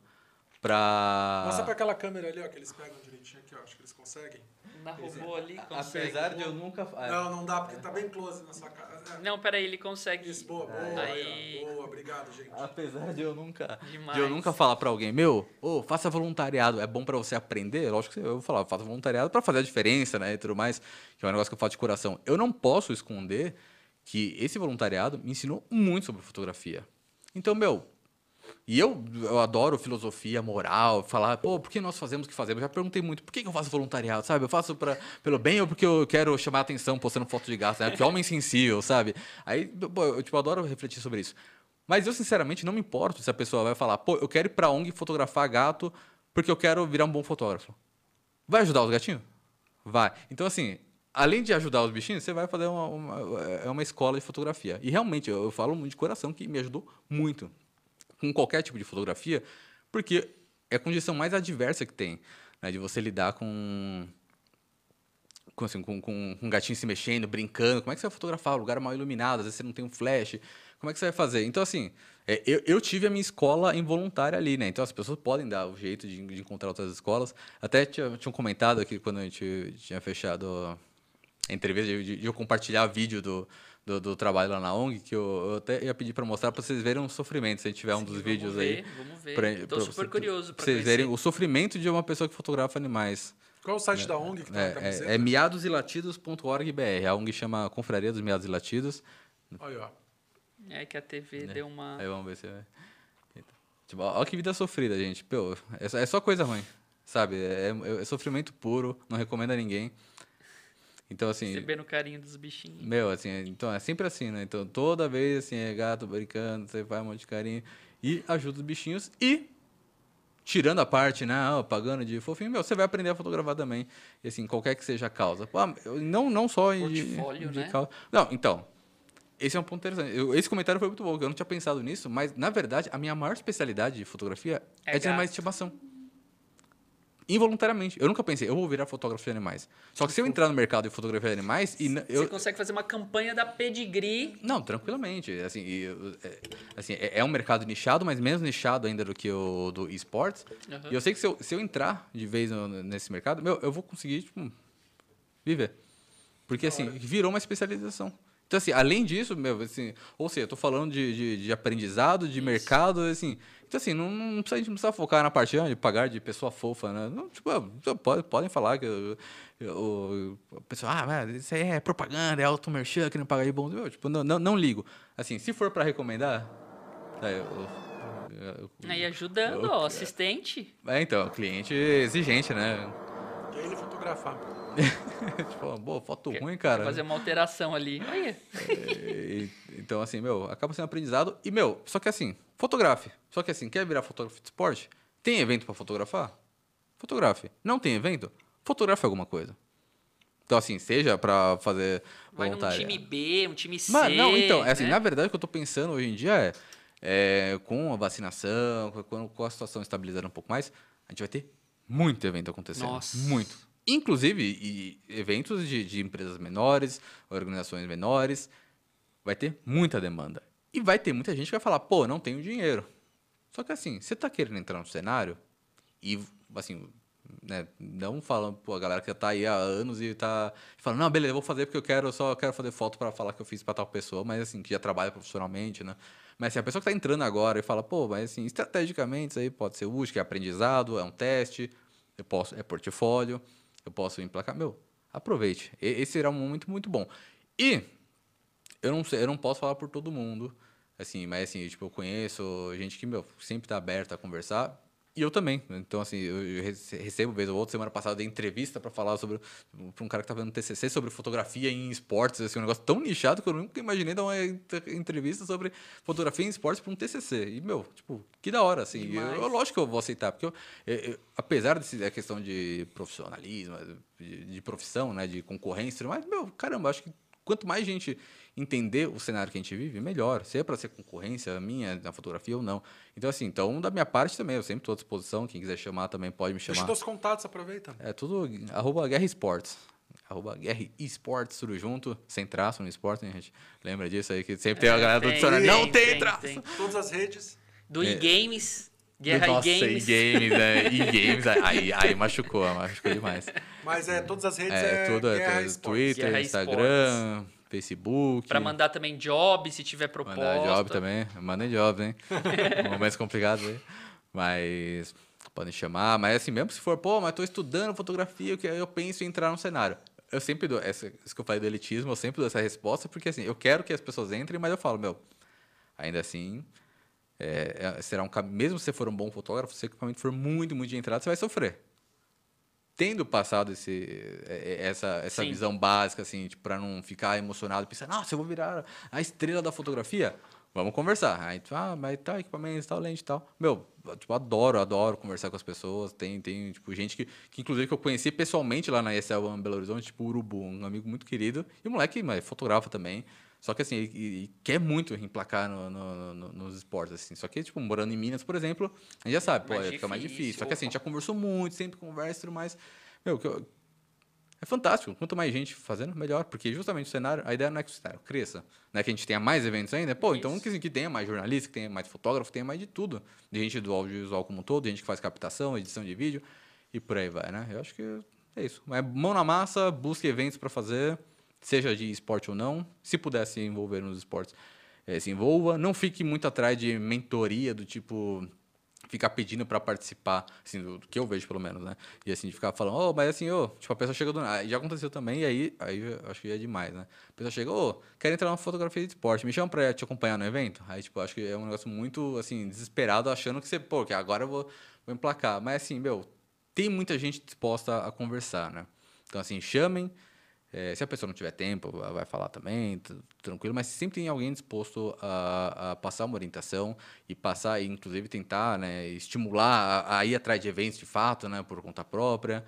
pra. Mostra pra aquela câmera ali, ó, que eles pegam direitinho aqui, ó. Acho que eles conseguem. Na robô ali, consegue. Apesar de eu nunca. Não, não dá, porque tá bem close na sua cara. É. Não, peraí, ele consegue. Isso, boa, boa. Aí... Boa, obrigado, gente. Apesar de eu nunca. Demais. De eu nunca falar pra alguém, meu, ô, oh, faça voluntariado, é bom pra você aprender. Lógico que eu vou falar, faça voluntariado pra fazer a diferença, né? E tudo mais, que é um negócio que eu faço de coração. Eu não posso esconder que esse voluntariado me ensinou muito sobre fotografia. Então, meu, e eu, eu adoro filosofia, moral, falar, pô, por que nós fazemos o que fazemos? Eu já perguntei muito, por que eu faço voluntariado, sabe? Eu faço pra, pelo bem ou porque eu quero chamar a atenção postando foto de gato, né? Porque homem sensível, sabe? Aí, pô, eu tipo, adoro refletir sobre isso. Mas eu, sinceramente, não me importo se a pessoa vai falar, pô, eu quero ir pra ONG fotografar gato porque eu quero virar um bom fotógrafo. Vai ajudar os gatinhos? Vai. Então, assim, além de ajudar os bichinhos, você vai fazer uma, uma, é uma escola de fotografia. E realmente, eu, eu falo de coração que me ajudou muito com qualquer tipo de fotografia, porque é a condição mais adversa que tem, né, de você lidar com com, assim, com, com, um gatinho se mexendo, brincando. Como é que você vai fotografar? O lugar é mal iluminado, às vezes você não tem um flash. Como é que você vai fazer? Então, assim, é, eu, eu tive a minha escola involuntária ali, né? Então, as pessoas podem dar o jeito de, de encontrar outras escolas. Até tinha, tinham comentado aqui quando a gente tinha fechado a entrevista, de, de eu compartilhar vídeo do, do, do, trabalho lá na ONG, que eu, eu até ia pedir para mostrar para vocês verem o sofrimento, se a gente tiver Sim, um dos vídeos ver, aí. Vamos ver, Estou super você, curioso para vocês verem o sofrimento de uma pessoa que fotografa animais. Qual é o site é, da ONG que tá é, é, é miadosilatidos.org.br. A ONG chama Confraria dos Miados e Latidos. Olha, ó. É que a TV é. deu uma... Aí vamos ver se... Tipo, olha que vida sofrida, gente. Pô, é, só coisa ruim, sabe? É, é, é sofrimento puro, não recomendo a ninguém. Então, assim. Recebendo o carinho dos bichinhos. Meu, assim, então é sempre assim, né? Então, toda vez, assim, é gato brincando, você faz um monte de carinho e ajuda os bichinhos e. Tirando a parte, né, pagando de fofinho, meu, você vai aprender a fotografar também. E assim, qualquer que seja a causa. Não, não só em. Portfólio, de, né? Causa. Não, então. Esse é um ponto interessante. Eu, esse comentário foi muito bom, eu não tinha pensado nisso, mas, na verdade, a minha maior especialidade de fotografia é, é de animais de estimação involuntariamente. Eu nunca pensei, eu vou virar fotógrafo de animais. Só que se eu entrar no mercado de fotografia de animais. E eu... Você consegue fazer uma campanha da pedigree. Não, tranquilamente. Assim, e, é, assim, é, é um mercado nichado, mas menos nichado ainda do que o do esportes. Uhum. E eu sei que se eu, se eu entrar de vez no, nesse mercado, meu, eu vou conseguir tipo, viver. Porque assim, virou uma especialização. Então, assim, além disso, meu, assim, ou seja, eu tô falando de, de, de aprendizado, de Isso. mercado, assim. Então, assim, não, não, precisa, a gente não precisa focar na parte de pagar de pessoa fofa, né? Não, tipo, pode, podem falar que o pessoal, ah, isso aí é propaganda, é auto-merchan, que não paga de bom. Eu, tipo, não, não, não ligo. Assim, se for para recomendar, tá, eu, eu, Aí ajudando, o assistente. É, então, cliente exigente, né? E ele fotografar. *laughs* tipo, boa, foto ruim, cara. fazer uma alteração ali. É, então, assim, meu, acaba sendo aprendizado. E, meu, só que assim, fotografe. Só que assim, quer virar fotógrafo de esporte? Tem evento para fotografar? Fotografe. Não tem evento? Fotografe alguma coisa. Então, assim, seja para fazer Vai num time B, um time C. Mas, não, então, é assim, né? na verdade, o que eu tô pensando hoje em dia é, é com a vacinação, com, com a situação estabilizando um pouco mais, a gente vai ter muito evento acontecendo. Nossa. Muito inclusive eventos de, de empresas menores, organizações menores, vai ter muita demanda. E vai ter muita gente que vai falar, pô, não tenho dinheiro. Só que assim, você está querendo entrar no cenário e, assim, né? Não falando, pô, a galera que tá aí há anos e tá falando, não, beleza, vou fazer porque eu quero, só quero fazer foto para falar que eu fiz para tal pessoa, mas assim, que já trabalha profissionalmente, né? Mas assim, a pessoa que tá entrando agora e fala, pô, mas assim, estrategicamente isso aí pode ser útil, que é aprendizado, é um teste, eu posso, é portfólio, eu posso emplacar. Meu, aproveite. Esse será um momento muito bom. E eu não sei, eu não posso falar por todo mundo, assim, mas assim, tipo, eu conheço gente que, meu, sempre tá aberta a conversar. E eu também. Então, assim, eu recebo vez ou outra. Semana passada dei entrevista para falar sobre. para um cara que tá fazendo TCC sobre fotografia em esportes. Assim, um negócio tão nichado que eu nunca imaginei dar uma entrevista sobre fotografia em esportes para um TCC. E, meu, tipo, que da hora, assim. Eu, eu, lógico que eu vou aceitar, porque eu, eu, apesar da questão de profissionalismo, de, de, profissão, né, de concorrência, mas, meu, caramba, acho que quanto mais gente entender o cenário que a gente vive, melhor. Se é para ser concorrência minha na fotografia ou não. Então, assim, então da minha parte também, eu sempre estou à disposição. Quem quiser chamar também pode me chamar. Deixa os contatos, aproveita. É tudo arroba Guerra Esportes. Arroba Guerra Esportes, tudo junto, sem traço no esporte, né, gente? Lembra disso aí, que sempre é, tem a galera do dicionário. Não tem, tem traço! Tem. Todas as redes. Do é. Guerra Nossa, e-games. e-games, né? E-games, *laughs* aí, aí machucou, machucou demais. Mas é, todas as redes é, é tudo, é, Twitter, Guerra Instagram, Facebook. Para mandar também job, se tiver proposta. Mandar job também. Mandem job, hein? *laughs* Momentos complicados aí. Mas podem chamar. Mas assim, mesmo se for, pô, mas tô estudando fotografia, que eu penso em entrar no cenário. Eu sempre dou, essa, isso que eu falei do elitismo, eu sempre dou essa resposta, porque assim, eu quero que as pessoas entrem, mas eu falo, meu, ainda assim, é, é será um mesmo se você for um bom fotógrafo, se o equipamento for muito, muito de entrada, você vai sofrer tendo passado esse, é, é, essa, essa visão básica, assim, tipo, para não ficar emocionado, pensar, nossa, eu vou virar a estrela da fotografia. Vamos conversar. Aí, tu, ah, mas tá, equipamento, tal, lente tal. Meu, tipo, adoro, adoro conversar com as pessoas. Tem, tem tipo, gente que, que, inclusive, que eu conheci pessoalmente lá na ESL Belo Horizonte, tipo, Urubu, um amigo muito querido. E o moleque, mas fotografa também. Só que assim, ele, ele quer muito emplacar no, no, no, nos esportes, assim. Só que, tipo, morando em Minas, por exemplo, a gente já sabe, mais pô, fica mais difícil. Só que assim, a gente já conversou muito, sempre conversa e tudo mais. Meu, é fantástico. Quanto mais gente fazendo, melhor. Porque justamente o cenário, a ideia não é que o cenário cresça, né? Que a gente tenha mais eventos ainda. Pô, então Isso. então que, que tenha mais jornalista, que tenha mais fotógrafo, que tenha mais de tudo. De gente do audiovisual como um todo, de gente que faz captação, edição de vídeo e por aí vai, né? Eu acho que é isso. É mão na massa, busque eventos para fazer seja de esporte ou não. Se puder se envolver nos esportes, é, se envolva. Não fique muito atrás de mentoria, do tipo ficar pedindo para participar, assim, do, que eu vejo pelo menos, né? E assim, de ficar falando, oh, mas assim, ô, oh, tipo, a pessoa chega do nada. Já aconteceu também, e aí, aí acho que é demais, né? A pessoa chega, ô, oh, quero entrar na fotografia de esporte, me chama para te acompanhar no evento. Aí, tipo, acho que é um negócio muito, assim, desesperado, achando que você, pô, que agora eu vou, vou emplacar. Mas assim, meu, tem muita gente disposta a conversar, né? Então, assim, chamem, é, se a pessoa não tiver tempo, vai falar também, tranquilo, mas sempre tem alguém disposto a, a passar uma orientação e passar, e inclusive tentar né, estimular a, a, ir atrás de eventos de fato, né, por conta própria.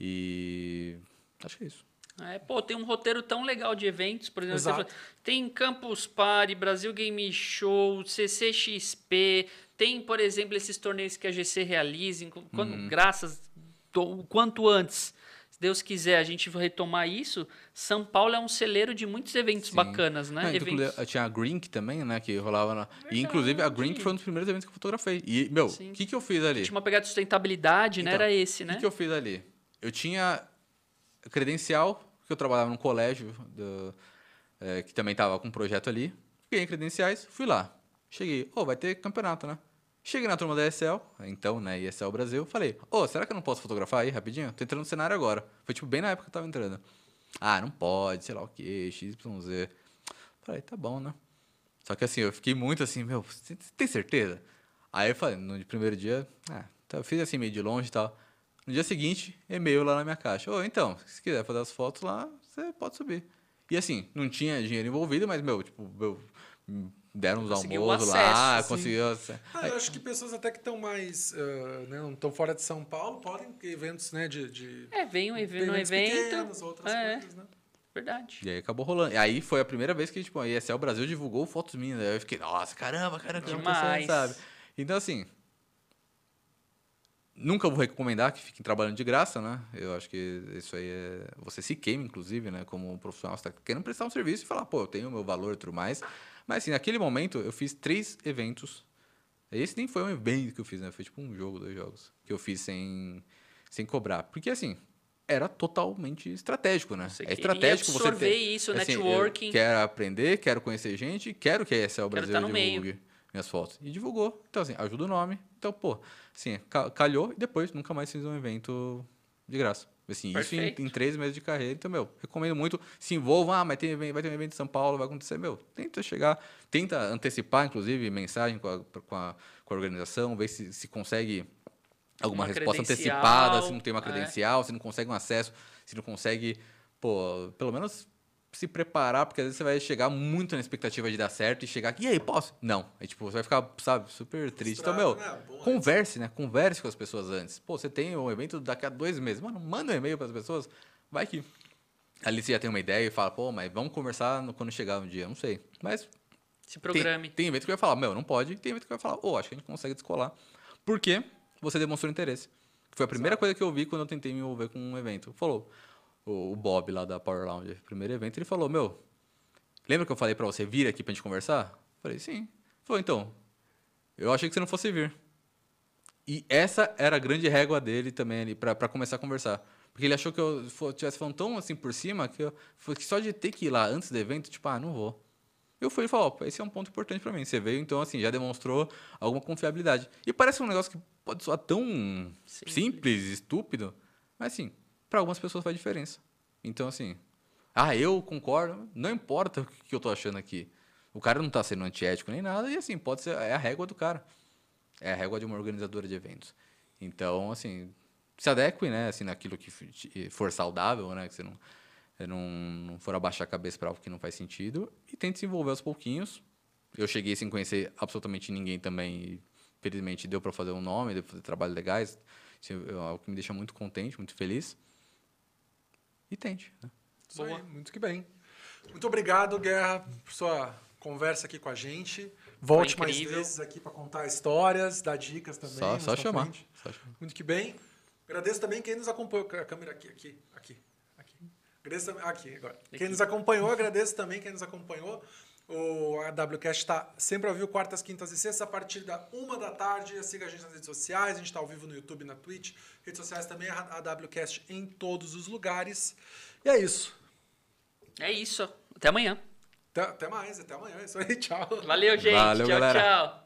E acho que é isso. É, pô, tem um roteiro tão legal de eventos, por exemplo, Exato. tem Campus Party, Brasil Game Show, CCXP, tem, por exemplo, esses torneios que a GC realiza, quando, uhum. graças, o quanto antes se Deus quiser, a gente retomar isso. São Paulo é um celeiro de muitos eventos Sim. bacanas, né? Não, eventos... Tinha a Grink também, né? Que rolava lá. E inclusive a Grink foi um dos primeiros eventos que eu fotografei. E, meu, o que, que eu fiz ali? Tinha uma pegada de sustentabilidade, né? então, né? Era esse, né? O que, que eu fiz ali? Eu tinha credencial, que eu trabalhava num colégio do, é, que também estava com um projeto ali. Ganhei credenciais, fui lá. Cheguei, oh, vai ter campeonato, né? Cheguei na turma da ESL, então, né, ESL Brasil, falei, ô, oh, será que eu não posso fotografar aí rapidinho? Tô entrando no cenário agora. Foi tipo bem na época que eu tava entrando. Ah, não pode, sei lá o que, XYZ. Falei, tá bom, né? Só que assim, eu fiquei muito assim, meu, você tem certeza? Aí eu falei, no primeiro dia, ah, eu fiz assim meio de longe e tal. No dia seguinte, e-mail lá na minha caixa. Ô, oh, então, se quiser fazer as fotos lá, você pode subir. E assim, não tinha dinheiro envolvido, mas, meu, tipo, meu, deram uns almoços lá, assim. conseguiu. Ah, eu acho que pessoas até que estão mais. Uh, né, não estão fora de São Paulo podem ter eventos, né? De, de é, vem um evento, no evento. Pequenos, outras é. coisas, né? Verdade. E aí acabou rolando. E aí foi a primeira vez que tipo, a ESL Brasil divulgou fotos minhas. Aí eu fiquei, nossa, caramba, caramba, Demais. sabe? Então, assim. Nunca vou recomendar que fiquem trabalhando de graça, né? Eu acho que isso aí é. Você se queima, inclusive, né? Como um profissional, você está querendo prestar um serviço e falar, pô, eu tenho o meu valor e tudo mais. Mas assim, naquele momento eu fiz três eventos. Esse nem foi um evento que eu fiz, né? Foi tipo um jogo, dois jogos. Que eu fiz sem, sem cobrar. Porque assim, era totalmente estratégico, né? Você é estratégico você ter, isso, assim, networking. Quero aprender, quero conhecer gente, quero que a ESL brasileira tá no meio. divulgue minhas fotos. E divulgou. Então, assim, ajuda o nome. Então, pô, assim, ca- calhou e depois nunca mais fiz um evento de graça. Assim, isso em, em três meses de carreira. Então, meu, recomendo muito. Se envolva, ah, mas tem, vai ter um evento em São Paulo, vai acontecer. Meu, tenta chegar, tenta antecipar, inclusive, mensagem com a, com a, com a organização, ver se, se consegue alguma Uma resposta antecipada, se não tem uma é. credencial, se não consegue um acesso, se não consegue, pô, pelo menos se preparar, porque às vezes você vai chegar muito na expectativa de dar certo e chegar aqui, e aí, posso? Não. Aí, tipo, você vai ficar, sabe, super triste. Então, meu, né? Converse, né? Converse com as pessoas antes. Pô, você tem um evento daqui a dois meses. Mano, manda um e-mail para as pessoas. Vai que ali você já tem uma ideia e fala, pô, mas vamos conversar no- quando chegar um dia. Não sei. Mas Se tem, programe. tem evento que vai falar, meu, não pode. E tem evento que vai falar, ô, acho que a gente consegue descolar. Porque você demonstrou interesse. Foi a primeira coisa que eu vi quando eu tentei me envolver com um evento. Falou, o, Bob lá da Power Lounge, primeiro evento, ele falou, meu, lembra que eu falei pra você vir aqui pra gente conversar? Falei, sim. Ele Falou, então, eu achei que você não fosse vir. E essa era a grande régua dele também ali, pra, pra começar a conversar. Porque ele achou que eu estivesse falando tão assim por cima que, eu, que só de ter que ir lá antes do evento, tipo, ah, não vou. Eu fui e falei, ó, esse é um ponto importante pra mim. Você veio, então, assim, já demonstrou alguma confiabilidade. E parece um negócio que pode soar tão Simples. simples, estúpido, mas, assim, pra algumas pessoas faz diferença. Então, assim, ah, eu concordo, não importa o que eu tô achando aqui. O cara não tá sendo antiético nem nada, e, assim, pode ser, é a régua do cara. É a régua de uma organizadora de eventos. Então, assim, se adeque, né, assim, naquilo que for saudável, né, que você não, não, não for abaixar a cabeça para algo que não faz sentido e tente se envolver aos pouquinhos. Eu cheguei sem conhecer absolutamente ninguém também e, felizmente, deu para fazer um nome, deu para fazer trabalhos legais. Isso é algo que me deixa muito contente, muito feliz. E tente, né? Isso aí, muito que bem. Muito obrigado, Guerra, por sua conversa aqui com a gente. Volte mais vezes aqui para contar histórias, dar dicas também. Só, só chamar. Só chamar. Muito que bem. Agradeço também quem nos acompanhou. A câmera aqui, aqui, aqui, aqui. Agradeço também- aqui agora. Quem nos acompanhou, agradeço também quem nos acompanhou. O AWCast está sempre ao vivo, quartas, quintas e sextas, a partir da uma da tarde. Siga a gente nas redes sociais, a gente está ao vivo no YouTube e na Twitch. Redes sociais também, a AWCast em todos os lugares. E é isso. É isso. Até amanhã. Até, até mais, até amanhã. É isso aí, *laughs* tchau. Valeu, gente. Valeu, tchau, galera. tchau.